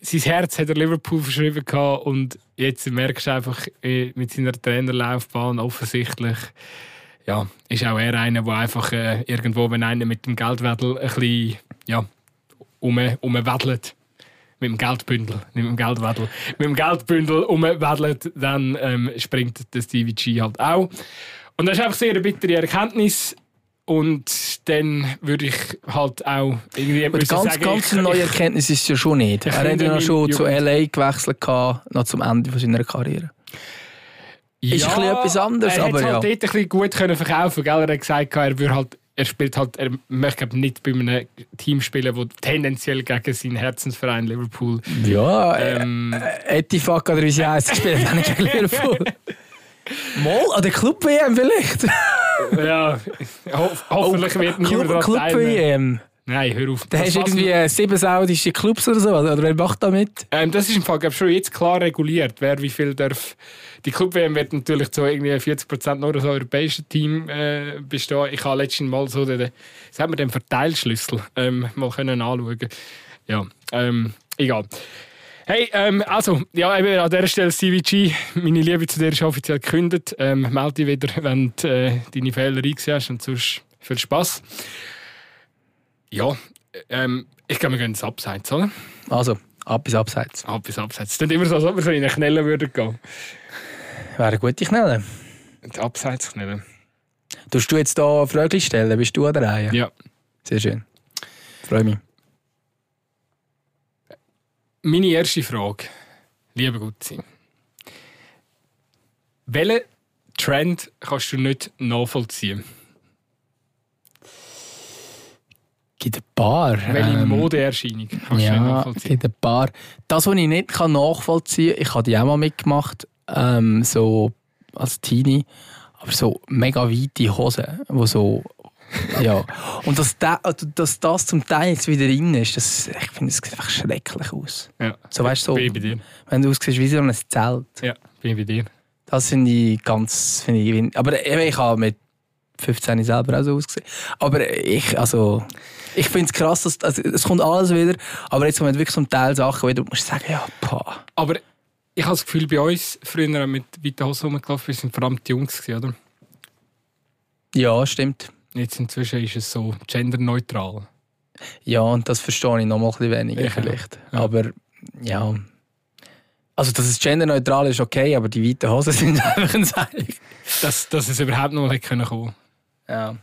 sein Herz hat er Liverpool verschrieben hat und jetzt merkst du einfach äh, mit seiner Trainerlaufbahn offensichtlich, ja, ist auch er einer, der einfach äh, irgendwo, wenn einer mit dem Geldwedel ein bisschen, ja, um, umwedelt. Mit dem Geldbündel, nicht mit dem Geldwedel. Mit dem Geldbündel umwedelt, dann ähm, springt der Stevie G halt auch. Und das ist einfach sehr eine bittere Erkenntnis. Und dann würde ich halt auch irgendwie etwas ganz, sagen. Ganz eine neue Erkenntnis ist es ja schon nicht. Er hat ja schon Jugend. zu L.A. gewechselt, noch zum Ende seiner Karriere. Ja, ist ein etwas anderes, er aber ja. halt dort ein bisschen gut können verkaufen gell? Er hat gesagt, er würde halt er spielt halt, er möchte nicht bei einem Team spielen, das tendenziell gegen seinen Herzensverein Liverpool. Ja, ähm, äh, Etifak oder wie sie heißt, spielt auch nicht gegen Liverpool. *laughs* Mal an der Club WM vielleicht. ja, ho hoffentlich oh, wird niemand Club, Club WM. Nein, hör auf. Da hast du irgendwie äh, sieben saudische Clubs oder so, oder wer macht da mit? Ähm, das ist im Fall glaub, schon jetzt klar reguliert, wer wie viel darf. Die Club WM wird natürlich zu irgendwie 40% nur aus europäischen Team äh, bestehen. Ich habe letztes Mal so den, sagt man den Verteilschlüssel ähm, mal können anschauen. Ja, ähm, egal. Hey, ähm, also, ja, eben an dieser Stelle CVG, meine Liebe zu dir ist offiziell gekündigt. Ähm, melde dich wieder, *laughs* wenn du äh, deine Fehler eingesehen hast und sonst viel Spaß. Ja, ähm, ich glaube, wir gehen ins Abseits, oder? Also, ab bis Abseits. Ab bis Abseits. Es ist immer so, als ob wir so in eine Knelle würden gehen. Wäre eine gute Knelle. Die Abseitsknelle. Tust du jetzt hier Fragen stellen? Bist du an der Reihe? Ja. Sehr schön. Freue mich. Meine erste Frage, liebe Gutzi. Welchen Trend kannst du nicht nachvollziehen? Gibt ein paar. Welche ähm, Modeerscheinung kannst ja, du nachvollziehen? gibt ein paar. Das, was ich nicht kann nachvollziehen kann, ich habe die auch mal mitgemacht, ähm, so als Teenie, aber so mega weite Hosen, wo so *laughs* ja. Und dass, da, also, dass das zum Teil jetzt wieder drin ist, das, ich finde, es sieht einfach schrecklich aus. Ja. So, weißt, so, bin bei dir. Wenn du aussiehst wie so ein Zelt. Ja, bin bei dir. Das finde ich ganz. Find ich, aber ich habe mit 15 selber auch so ausgesehen. Aber ich, also, ich finde es krass, dass, also, es kommt alles wieder, aber jetzt kommen wirklich zum Teil Sachen, wo du musst sagen, ja, pah. Aber ich habe das Gefühl, bei uns früher mit weiten Hosen rumgelaufen sind vor allem die Jungs, oder? Ja, stimmt. Jetzt inzwischen ist es so genderneutral. Ja, und das verstehe ich noch mal ein bisschen weniger ja. vielleicht. Ja. Aber ja. Also, dass es genderneutral ist, okay, aber die weiten Hosen *laughs* sind einfach ein Zeichen. Dass, dass es überhaupt noch nicht kommen können. Ja.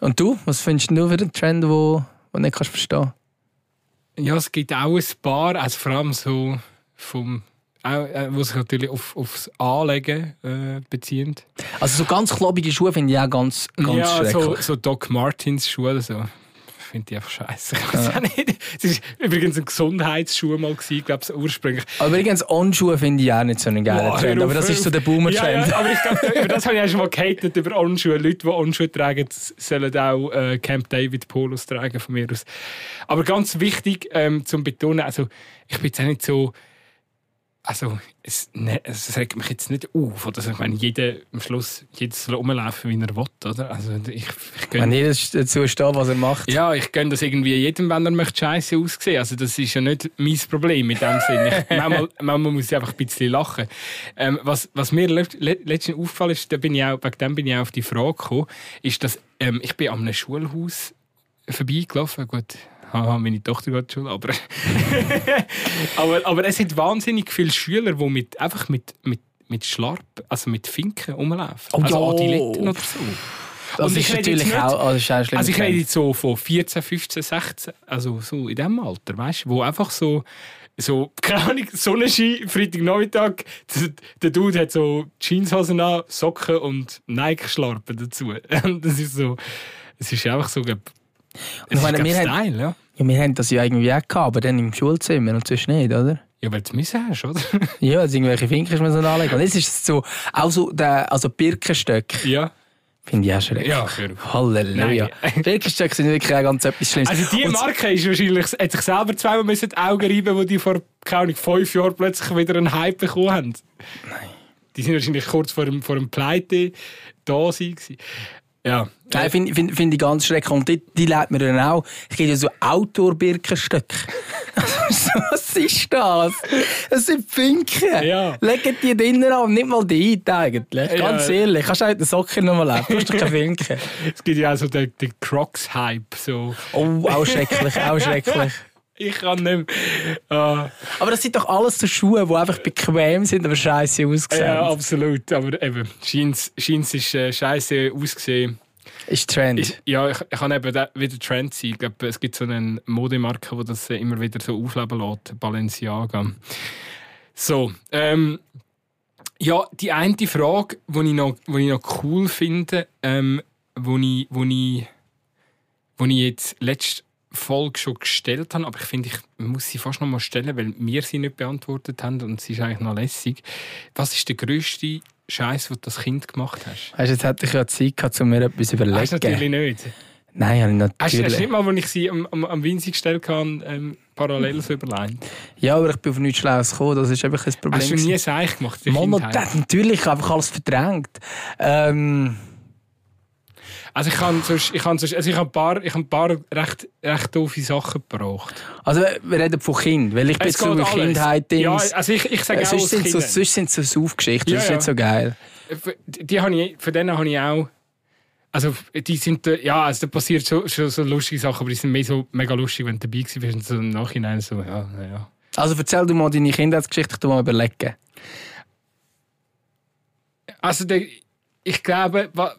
Und du? Was findest du für einen Trend, den du nicht kannst verstehen Ja, es gibt auch ein paar, also vor allem so vom äh, wo sich natürlich auf, aufs Anlegen äh, bezieht. Also so ganz klobige Schuhe finde ich auch ganz, ganz ja, schrecklich. So, so Doc Martens Schuhe, so finde ich einfach scheiße. Ja. Es war übrigens ein Gesundheitsschuh mal, glaube ich, ursprünglich. Aber übrigens, On-Schuhe finde ich auch nicht so einen geilen Trend. Aber das ist so der Boomer-Trend. Ja, ja, aber ich glaube, über das habe ich auch schon mal gehatet, über On-Schuhe. Leute, die On-Schuhe tragen, sollen auch äh, Camp David Polos tragen, von mir aus. Aber ganz wichtig ähm, zum Betonen, also ich bin jetzt auch nicht so also, es, ne, es regt mich jetzt nicht auf. Oder? Also, ich meine, jeder am Schluss jedes soll rumlaufen, wie er will. Oder? Also, ich, ich gönn, wenn jeder dazu steht, was er macht. Ja, ich gönne das irgendwie jedem, wenn er möchte scheiße aussehen. Also, das ist ja nicht mein Problem in dem Sinne. *laughs* manchmal, manchmal muss ich einfach ein bisschen lachen. Ähm, was, was mir letztens aufgefallen ist, da bin ich auch, wegen dem bin ich auch auf die Frage gekommen, ist, dass ähm, ich bin an einem Schulhaus vorbeigelaufen. Gut, haha, meine Tochter geht schon, aber, *laughs* aber, aber es sind wahnsinnig viele Schüler, die mit, einfach mit, mit, mit Schlarp, also mit Finken rumlaufen. Oh, also. Adiletten oder so. Das Und ist natürlich nicht- auch, also ist auch ein schlimmer Also ich rede jetzt so von 14, 15, 16, also so in diesem Alter, weißt du, wo einfach so, so, *laughs* keine Ahnung, Sonnenschein, Freitagnachmittag, der, Dude hat so Jeanshosen an, Socken und Nike-Schlarpen dazu. *laughs* Und das ist so, es ist einfach so, glaub, es ich meine, ist, Style, ja. Ja, wir haben das ja irgendwie auch gehabt, aber dann im Schulzimmer und sonst nicht, oder? Ja, weil du es müssen hast, oder? *laughs* Ja, also irgendwelche Finken müssen wir anlegen. Und jetzt ist es so, auch so der, also Birkenstöcke, ja. finde ich auch schrecklich. Ja. Halleluja. *laughs* Birkenstöcke sind wirklich auch ganz etwas Schlimmes. Also die Marke ist wahrscheinlich, hat sich selber zweimal müssen die Augen reiben, wo die vor keine Ahnung, fünf Jahren plötzlich wieder einen Hype bekommen haben. Nein. Die sind wahrscheinlich kurz vor dem, vor dem Pleite da gewesen. Ja. Nein, finde find, find ich ganz schrecklich. Und die, die lernt man dann auch. Es gibt ja so Outdoor-Birkenstöcke. *laughs* Was ist das? Das sind Finken. Ja. Legen die drinnen an, nicht mal die ein, eigentlich. Ja. Ganz ehrlich. Kannst du mit den Socken noch mal leben. Du hast doch keine Finken. *laughs* Es gibt ja auch so den, den Crocs-Hype. So. Oh, auch schrecklich, auch schrecklich. *laughs* Ich kann nicht mehr. Ah, Aber das sind doch alles so Schuhe, die einfach bequem sind, aber scheiße aussehen. ja, absolut. Aber eben, Jeans, Jeans ist äh, scheiße ausgesehen. ist Trend. Ich, ja, ich, ich kann eben da wieder Trend sein. Ich glaube, es gibt so eine Modemarke, die das äh, immer wieder so aufleben lässt. Balenciaga. So, ähm, ja, die eine Frage, die ich noch, die ich noch cool finde, ähm, wo ich, wo ich, wo ich jetzt letzte Folge schon gestellt habe, aber ich finde, ich muss sie fast noch mal stellen, weil wir sie nicht beantwortet haben und sie ist eigentlich noch lässig. Was ist der grösste Scheiß, den du als Kind gemacht hast? Weißt, jetzt hätte ich ja Zeit gehabt, um mir etwas zu überlegen. Hast du natürlich nicht. Nein, habe ich Hast, hast du natürlich. nicht mal, als ich sie am, am, am Winzig gestellt habe, ähm, parallel so überlegt? Ja, aber ich bin auf nichts Schlaues gekommen. Das ist einfach ein Problem. Hast du nie Seich gemacht? Mama, das, natürlich, einfach alles verdrängt. Ähm, Also ich kann sonst, ich kann sonst, also ich habe ein paar, ich habe ein paar recht, recht doofe Sachen gebraucht. also, wir reden von Kind, weil ich bin so in. Kindheit Ja, also ich, ich sage Äh, auch sonst, sind so, sonst sind so Saufgeschichten, Ja, das ist ja. nicht so geil. Die, die habe ich, von denen habe ich auch. Also, die sind, äh, ja, also da passiert schon, schon so lustige Sachen, aber die sind mehr so mega lustig, wenn du dabei warst und so im Nachhinein so, ja, ja. Also erzähl du mal deine Kindheitsgeschichte, ich mal überlegen. Also, der, ich glaube, wa,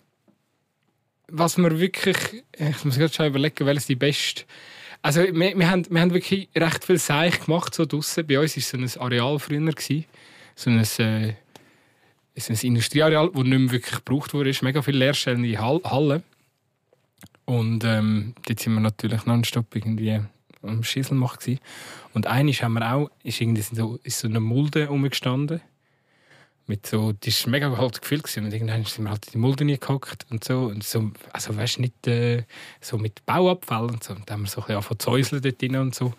was wir wirklich. Ich muss gerade schon überlegen, welches die beste. Also, wir, wir, haben, wir haben wirklich recht viel Seich gemacht, so draussen. Bei uns war so ein Areal früher. Gewesen. So ein, äh, so ein Industrieareal, das nicht mehr wirklich gebraucht wurde. Es mega viele leerstehende Hall Hallen. Und ähm, dort sind wir natürlich nonstop irgendwie am Schießel machen. gewesen. Und eines haben wir auch, ist irgendwie so, ist so eine Mulde rumgestanden mit so, das war mega halt gefühlt gewesen. und irgendwann sind wir halt in die Mulde gehockt und so und so, also weißt nicht äh, so mit Bauabfall und so und dann haben wir so ein bisschen zu säuseln dort drin und so.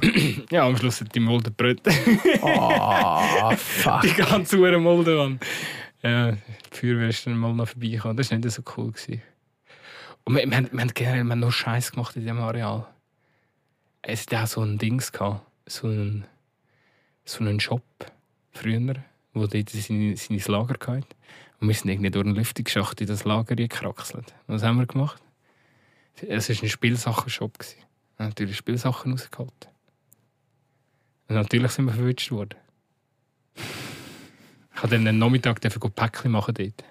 *clears throat* ja, am Schluss hat die Mulde brüllt. Oh, fuck. *laughs* die ganze Uhr Mulde, Mann. Ja, die Feuerwehr ist dann mal noch vorbeigekommen. Das war nicht so cool. Gewesen. Und wir, wir, haben, wir haben generell wir haben nur Scheiß gemacht in diesem Areal. Es hatte auch so ein Dings, gehabt, so einen, so einen Shop früher, wo dort seine, seine Lager hatte. Und wir sind irgendwie durch einen Lüftungsschacht in das Lager gekraxelt. Was haben wir gemacht? Es war ein Spielsachenshop. Wir haben natürlich Spielsachen rausgeholt. Und natürlich sind wir verwünscht worden. Ich habe dann einen Nachmittag Päckchen machen dort.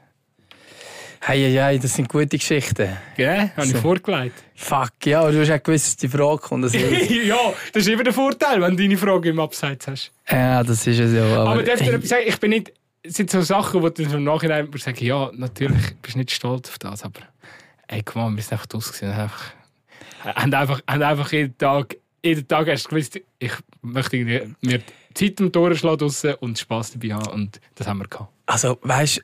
Hey, hey, das sind gute Geschichten. Gell? Habe ich So. vorgelegt. Fuck, ja, aber du hast ja gewusst, dass die Frage kommt. Das *laughs* ist, ja, das ist immer der Vorteil, wenn du deine Frage im Abseits hast. ja, das ist es ja. Aber, Aber, darf ich dir etwas sagen? Ich bin nicht... Es sind so Sachen, wo du im Nachhinein sagen, ja, natürlich bist du nicht stolz auf das, aber ey, komm wir sind einfach draus gewesen. Einfach, haben einfach, haben einfach jeden Tag, jeden Tag hast du gewusst, ich möchte mir Zeit am Tor schlagen und Spass dabei haben und das haben wir gehabt. Also, weißt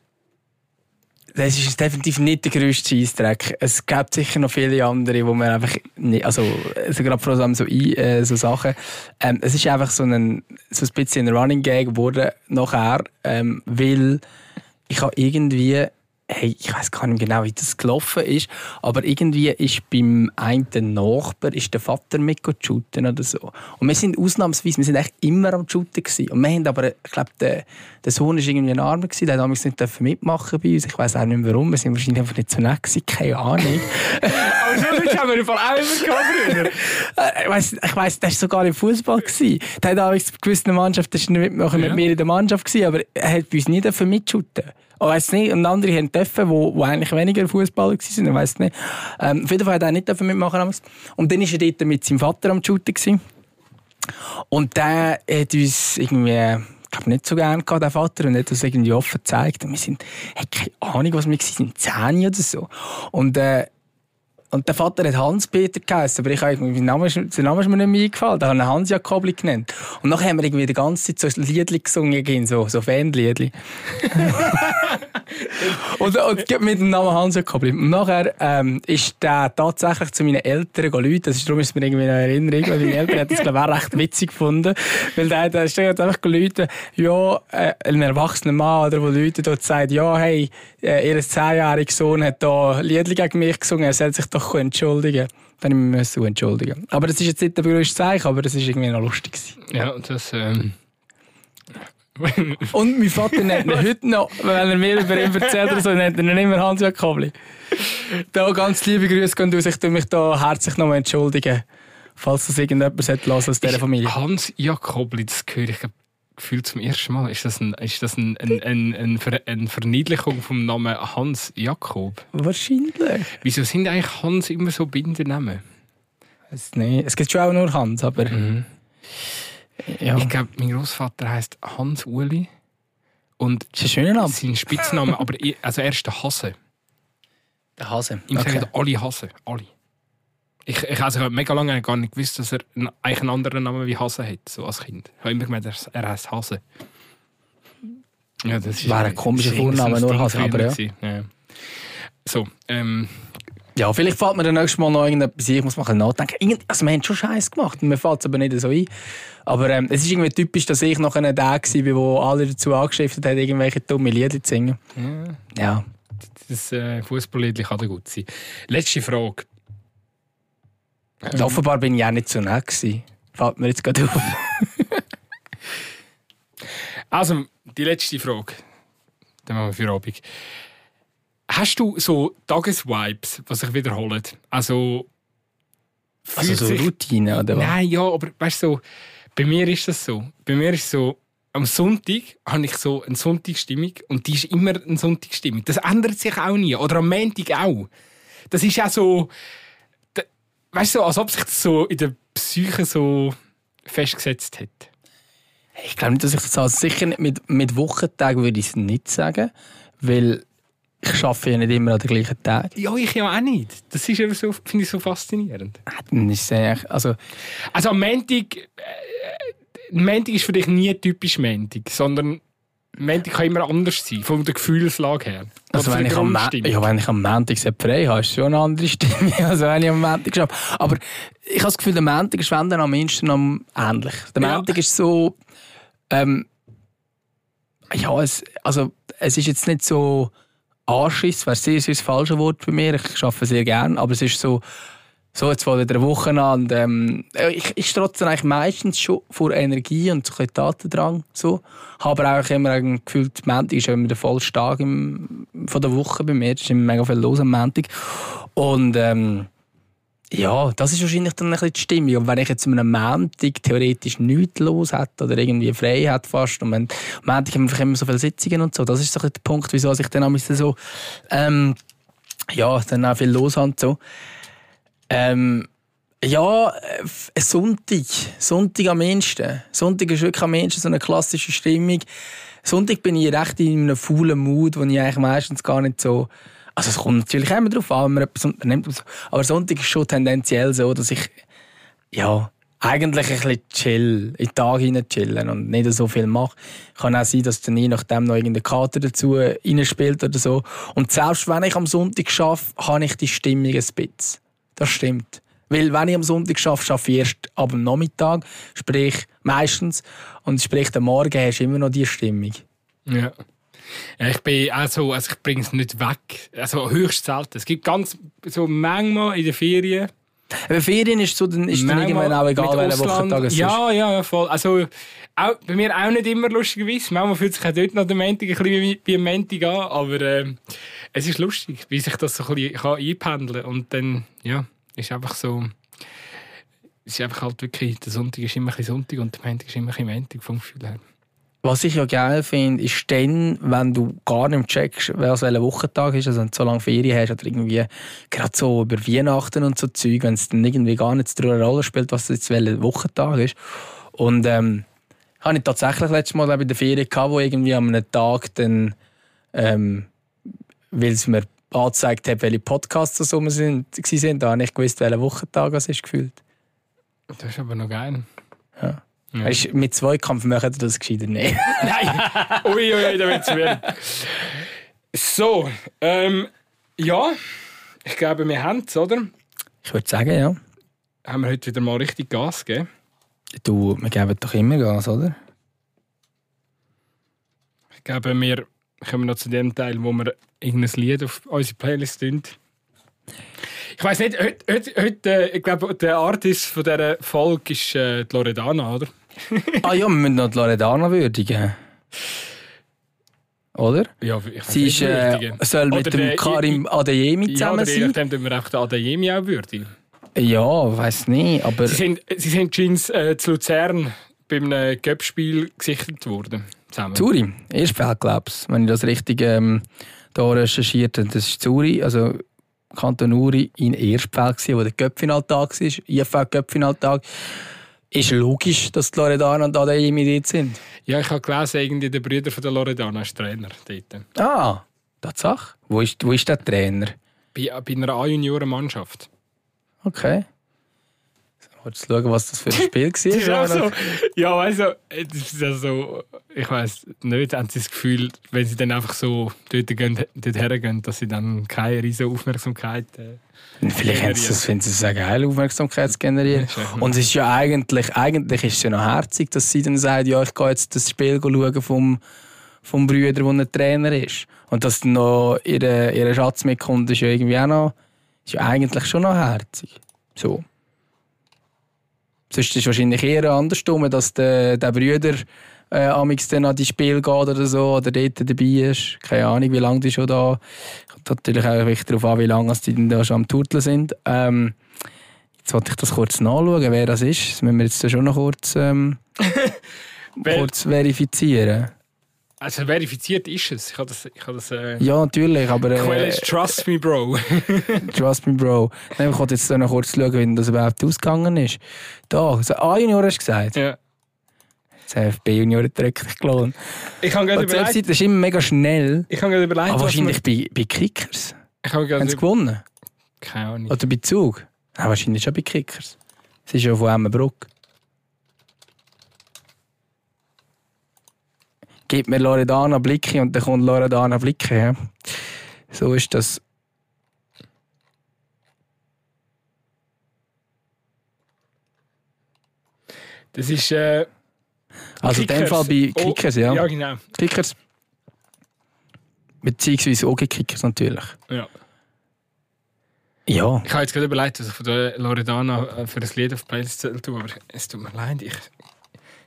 das ist definitiv nicht der grösste Scheissdreck. Es gibt sicher noch viele andere, wo man einfach nicht, also, also gerade vor allem so, äh, so Sachen. Ähm, es ist einfach so ein, so ein bisschen ein Running Gag geworden nachher, ähm, weil ich habe irgendwie hey, ich weiß gar nicht genau, wie das gelaufen ist, aber irgendwie ist beim einen Nachbar ist der Vater mit shooten oder so. Und wir sind ausnahmsweise, wir sind eigentlich immer am shooten gewesen. Und wir haben aber, ich glaube, der, der Sohn ist irgendwie ein Armer gewesen, der damals nicht mitmachen bei uns. Ich weiß auch nicht mehr warum, wir sind wahrscheinlich einfach nicht so nett gewesen, keine Ahnung. *laughs* aber so Leute haben wir im Fall auch immer gehabt äh, Ich weiss, ich weiss, der war sogar im Fußball gewesen. Der hat damals bei gewissen Mannschaften, war mitmachen ja. mit mir in der Mannschaft gewesen, aber er hat bei uns nie mitshooten Oh, weiß nicht. Und andere haben dürfen, wo, wo eigentlich weniger Fußballer waren. Ich weiß nicht. Ähm, auf jeden Fall hat er nicht mitmachen Und dann war er dort mit seinem Vater am Shooten. Und der hat uns irgendwie, ich glaube, nicht so gerne gehabt, der Vater, und hat uns irgendwie offen gezeigt. Und wir sind, hey, keine Ahnung, was wir waren, zehn oder so. Und, äh, und der Vater hat Hans-Peter geheißen, aber ich habe den Namen, der Name ist mir nicht mehr eingefallen. Da haben wir Hans Jakobli genannt. Und nachher haben wir irgendwie die ganze Zeit so ein Liedli gesungen, so, so Fanliedli. *laughs* und, und mit dem Namen Hans Jakobli. Und nachher ähm, ist der tatsächlich zu meinen Eltern geläutet. Das ist, darum ist mir irgendwie eine Erinnerung, weil meine Eltern haben das, glaube ich, auch recht witzig gefunden. Weil der, der ist einfach geläutet, ja, äh, ein erwachsener Mann, oder, der läutet und sagt, ja, hey, äh, ihr zehnjähriger Sohn hat da Liedli gegen mich gesungen, er soll sich doch entschuldigen. Dann müssen wir entschuldigen. Aber das ist jetzt nicht der größte Zeichen, aber das ist irgendwie noch lustig. Ja, das... Ähm *laughs* und mein Vater nennt ihn heute noch, wenn er mir über ihn erzählt oder so, nennt er ihn immer Hans-Jörg Kobli. Da ganz liebe Grüße gehen aus. Ich tue mich da herzlich noch entschuldigen, falls das irgendjemand hören aus dieser Familie. Hans-Jörg Kobli, das höre ich gefühlt zum ersten Mal. Ist das, ein, ist das ein, ein, ein, ein Ver, eine Verniedlichung vom Namen Hans Jakob? Wahrscheinlich. Wieso sind eigentlich Hans immer so Bindenamen? Es, nicht. es gibt schon auch nur Hans, aber. Mhm. Ja. Ich glaube, mein Großvater heißt Hans Uli. Und das ist ein schöner Name. Sein Spitzname, aber also er ist der Hase. Der Hase. Ihm okay. sagen alle Hase. Alle. Ich, ich, also ich habe mega lange gar nicht gewusst, dass er eigentlich einen anderen Namen wie Hase hat, so als Kind. Ich habe immer gemeint, er heißt Hase. Ja, das ist, Wäre ein komischer Vorname, nur Hase, aber ja. ja. So, ähm, ja, vielleicht fällt mir dann nächstes Mal noch irgendetwas ein, ich muss mal nachdenken. Also wir haben schon Scheiß gemacht, mir fällt es aber nicht so ein. Aber ähm, es ist irgendwie typisch, dass ich noch ein der war, wo alle dazu angeschriftet haben, irgendwelche dumme Lieder zu singen. Ja. ja. Das äh, Fußballlied kann da gut sein. Letzte Frage. Ähm. Offenbar bin ich auch nicht so nett gewesen. Fällt mir jetzt gerade auf. *laughs* also, die letzte Frage. Dann machen wir für Abend. Hast du so Tagesvibes, was sich wiederholen? Also, also so Routine oder was? Nein, ja, aber weißt du, so, bei mir ist das so. Bei mir ist so, am Sonntag habe ich so eine Sonntagsstimmung und die ist immer eine Sonntagsstimmung. Das ändert sich auch nie. Oder am Montag auch. Das ist ja so, weißt du, als ob sich das so in der Psyche so festgesetzt hat. Ich glaube nicht, dass ich das also sicher nicht mit, mit Wochentagen würde ich es nicht sagen, weil ich arbeite ja nicht immer an den gleichen Tag. Ja, ich ja auch nicht. Das ist so, finde ich so faszinierend. Ah, dann ist es also, also am Montag, äh, Montag ist für dich nie typisch Montag, sondern Montag kann immer anders sein, von der Gefühlslage her. Also wenn ich, am ja, wenn ich am Montag frei habe, ist es schon eine andere Stimme, *laughs* als wenn ich am Montag arbeite. Aber ich habe das Gefühl, der Montag ist wenn dann am am ähnlich. Der ja. Montag ist so... Ähm, ja, es, also es ist jetzt nicht so Anschiss wäre sehr, sehr das falsche Wort bei mir. Ich arbeite sehr gerne, aber es ist so, so jetzt vor der Woche an. Und, ähm, ich, ich strotze eigentlich meistens schon vor Energie und so ein Tatendrang. So. Habe aber auch immer ein Gefühl, die Montag ist immer der vollste Tag im, von der Woche bei mir. Es ist immer mega viel los am Montag. Und ähm, ja, das ist wahrscheinlich dann ein bisschen die Stimmung. Und wenn ich jetzt an einem Montag theoretisch nichts los hätte oder irgendwie frei hätte fast und am Montag haben wir immer so viele Sitzungen und so, das ist so der Punkt, wieso ich dann so, ähm, ja, dann auch viel los habe und so. Ähm, ja, äh, Sonntag. Sonntag am ehesten. Sonntag ist wirklich am ehesten so eine klassische Stimmung. Sonntag bin ich recht in einem faulen Mood, wo ich eigentlich meistens gar nicht so also es kommt natürlich immer darauf an, wenn man etwas unternimmt. Aber Sonntag ist schon tendenziell so, dass ich ja, eigentlich ein bisschen chill, in den Tag hinein chillen und nicht so viel mache. Kann auch sein, dass dann je nachdem noch irgendein Kater dazu reinspielt oder so. Und selbst wenn ich am Sonntag arbeite, habe ich die Stimmung ein bisschen. Das stimmt. Weil wenn ich am Sonntag arbeite, arbeite ich erst ab dem Nachmittag, sprich meistens. Und sprich am Morgen hast du immer noch diese Stimmung. Ja. Ja, Ich bin auch so, also ich bringe es nicht weg. Also höchst selten. Es gibt ganz, so manchmal in den Ferien. Aber Ferien ist, so, dann ist dann irgendwann auch egal, welcher. Wochentag es ist. Ja, ja, ja, voll. Also, auch, bei mir auch nicht immer lustigerweise. Manchmal fühlt sich auch dort noch der Montag ein bisschen wie, wie ein Montag an. Aber ähm, es ist lustig, wie sich das so ein bisschen kann einpendeln kann. Und dann, ja, ist einfach so... Es ist einfach halt wirklich, der Sonntag ist immer ein bisschen Sonntag und der Montag ist immer ein bisschen Montag vom Gefühl her. Was ich ja geil finde, ist dann, wenn du gar nicht checkst, was welcher Wochentag ist, also wenn du so lange Ferien hast oder irgendwie gerade so über Weihnachten und so Zeug, wenn es dann irgendwie gar nicht so eine Rolle spielt, was jetzt welcher Wochentag ist. Und ähm, habe ich tatsächlich letztes Mal bei der Ferien gehabt, wo irgendwie an einem Tag dann, ähm, weil es mir angezeigt hat, welche Podcasts das rum sind, sind, da habe ich gewusst, welcher Wochentag es ist gefühlt. Das ist aber noch geil. Ja. Ja. Weisst, mit Zweikampf machen wir das gescheiter nicht. *laughs* Nein! ui, ui, da wird's werden. So, ähm, ja, ich glaube, wir haben es, oder? Ich würde sagen, ja. Haben wir heute wieder mal richtig Gas gegeben. Du, wir geben doch immer Gas, oder? Ich glaube, wir kommen noch zu dem Teil, wo wir irgendein Lied auf unsere Playlist tun. Ich weiß nicht, heute, heute, heute äh, ich glaube, der Artist von dieser Folge ist äh, die Loredana, oder? Ah ja, wir müssen noch die Loredana würdigen. Oder? Ja, ich Sie ist, äh, soll mit dem der- Karim Adeyemi Ja, zusammen je sein. nachdem tun wir auch den Adeyemi auch würdigen. Ja, weiß nicht, aber Sie sind, sie sind Jeans äh, zu Luzern beim äh, Göppspiel gesichtet worden. Zusammen. Zuri, Erstfeld, glaube ich, wenn ich das richtig ähm, da recherchiert habe. Das ist Zuri, also Kanton Uri in Erstfeld, wo der Göppfinaltag war, IFL-Göppfinaltag. Ist logisch, dass die Loredana und Adeyemi dort sind. Ja, ich habe gelesen, irgendwie der Brüder von der Loredana ist Trainer dort. Ah, Tatsache. Wo ist, wo ist der Trainer? Bei, bei einer A-Junioren-Mannschaft. Okay. Jetzt schauen, was das für ein Spiel *laughs* war. Auch so. Ja, also, das ist ja so, ich weiß nicht, haben sie das Gefühl, wenn sie dann einfach so dort, gehen, dort hergehen, dass sie dann keine riesige Aufmerksamkeit äh, Vielleicht haben sie das, finden sie es eine geile Aufmerksamkeit zu generieren. Und es ist ja eigentlich, eigentlich ist es ja noch herzig, dass sie dann sagt, ja, ich gehe jetzt das Spiel schauen vom, vom Brüder, der ein Trainer ist. Und dass dann noch ihre, ihre Schatz mitkommt, ist ja irgendwie auch noch, ist ja eigentlich schon noch herzig. So. Sonst ist es wahrscheinlich eher andersrum, dass der, der Brüder äh, amix dann an die Spiel geht oder so, oder dort dabei ist. Keine Ahnung, wie lange die schon da. Kommt natürlich auch wichtig darauf an, wie lange die denn da schon am Turteln sind. Ähm, jetzt wollte ich das kurz nachschauen, wer das ist. Das müssen wir jetzt schon noch kurz, ähm, *laughs* kurz verifizieren. Also verifiziert ist es. Ich habe das, ich habe das äh, Ja, natürlich, aber Quelle äh, ist Trust Me Bro. *laughs* trust me, Bro. Nein, ich wollte jetzt noch kurz schauen, wie das überhaupt ausgegangen ist. Da, so A-Junior hast du gesagt. ja. Das FB-Junior drückt dich gelohnt. Ich habe gerade überlegt, Webseite ist immer mega schnell. ich habe gerade überlegt, Aber was wahrscheinlich bei, bei Kickers. ich habe gerade Haben sie gewonnen? keine Ahnung. Oder bei Zug? Nein, wahrscheinlich schon bei Kickers. Es ist ja von Emmenbruck. Gib mir Loredana Blicke und dann kommt Loredana Blicke. Ja? So ist das. Das ist äh, Also in dem Fall bei Oh, Kickers, ja. Ja, genau. Kickers. Beziehungsweise auch Kickers natürlich. Ja. Ja. Ich habe jetzt gerade überlegt, was ich von der Loredana äh, für ein Lied auf die Playlist tun, aber es tut mir leid, ich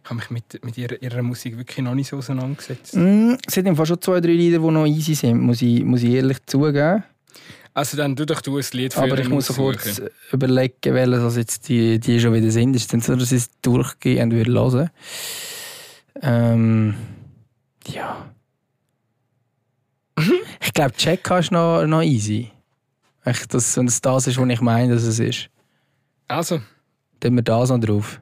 habe mich mit, mit ihrer, ihrer Musik wirklich noch nicht so auseinandergesetzt. Mm, es sind im Fall schon zwei, drei Lieder, die noch easy sind, muss ich, muss ich ehrlich zugeben. Also dann tu doch du ein Lied für Aber ich muss kurz überlegen, welche das jetzt die, die schon wieder sind. Ist es dann so, dass ich es durchgehend würde hören ähm, Ja. *laughs* ich glaube, Check ist noch, noch easy. Echt, dass, wenn es das ist, was ich meine, dass es ist. Also, Dann wir das noch drauf.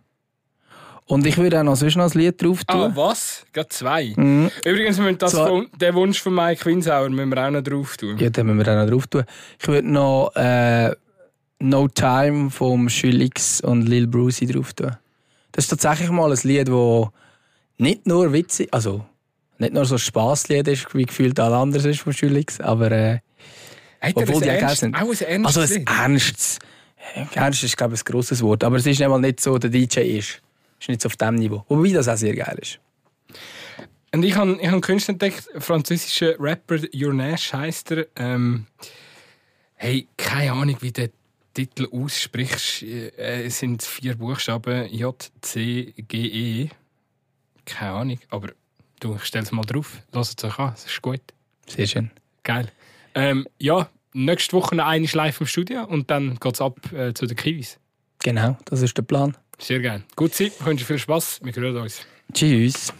Und ich würde auch noch sonst noch ein Lied drauf tun. ah, was? Gerade zwei. Mhm. Übrigens, müssen das von, den Wunsch von Mike Winsauer müssen wir auch noch drauf tun. Ja, den müssen wir auch noch drauf tun. Ich würde noch äh, No Time vom Schülix und Lil Brucey drauf tun. Das ist tatsächlich mal ein Lied, das nicht nur witzig, also nicht nur so ein Spasslied ist, wie gefühlt alle anderen ist von Schülix, aber äh, Obwohl die auch sind. Auch ein ernstes also ein ernstes, ernst ist glaube ich ein grosses Wort, aber es ist nicht mal nicht so, der DJ ist. Ist nicht so auf dem Niveau. Wobei das auch sehr geil ist. Und ich habe ich hab einen Künstler entdeckt, französischer Rapper, Your Nash heisst er. Ähm, hey, keine Ahnung, wie der Titel aussprichst. Äh, Es sind vier Buchstaben J, C, G, E. Keine Ahnung, aber du, ich stell's mal drauf. Lass es euch an, das ist gut. Sehr schön. Geil. Ähm, ja, nächste Woche eine live im Studio und dann geht's ab äh, zu den Kiwis. Genau, das ist der Plan. Sehr geil. Gut Zeit, wünsche viel Spaß. Wir hören uns. Tschüss.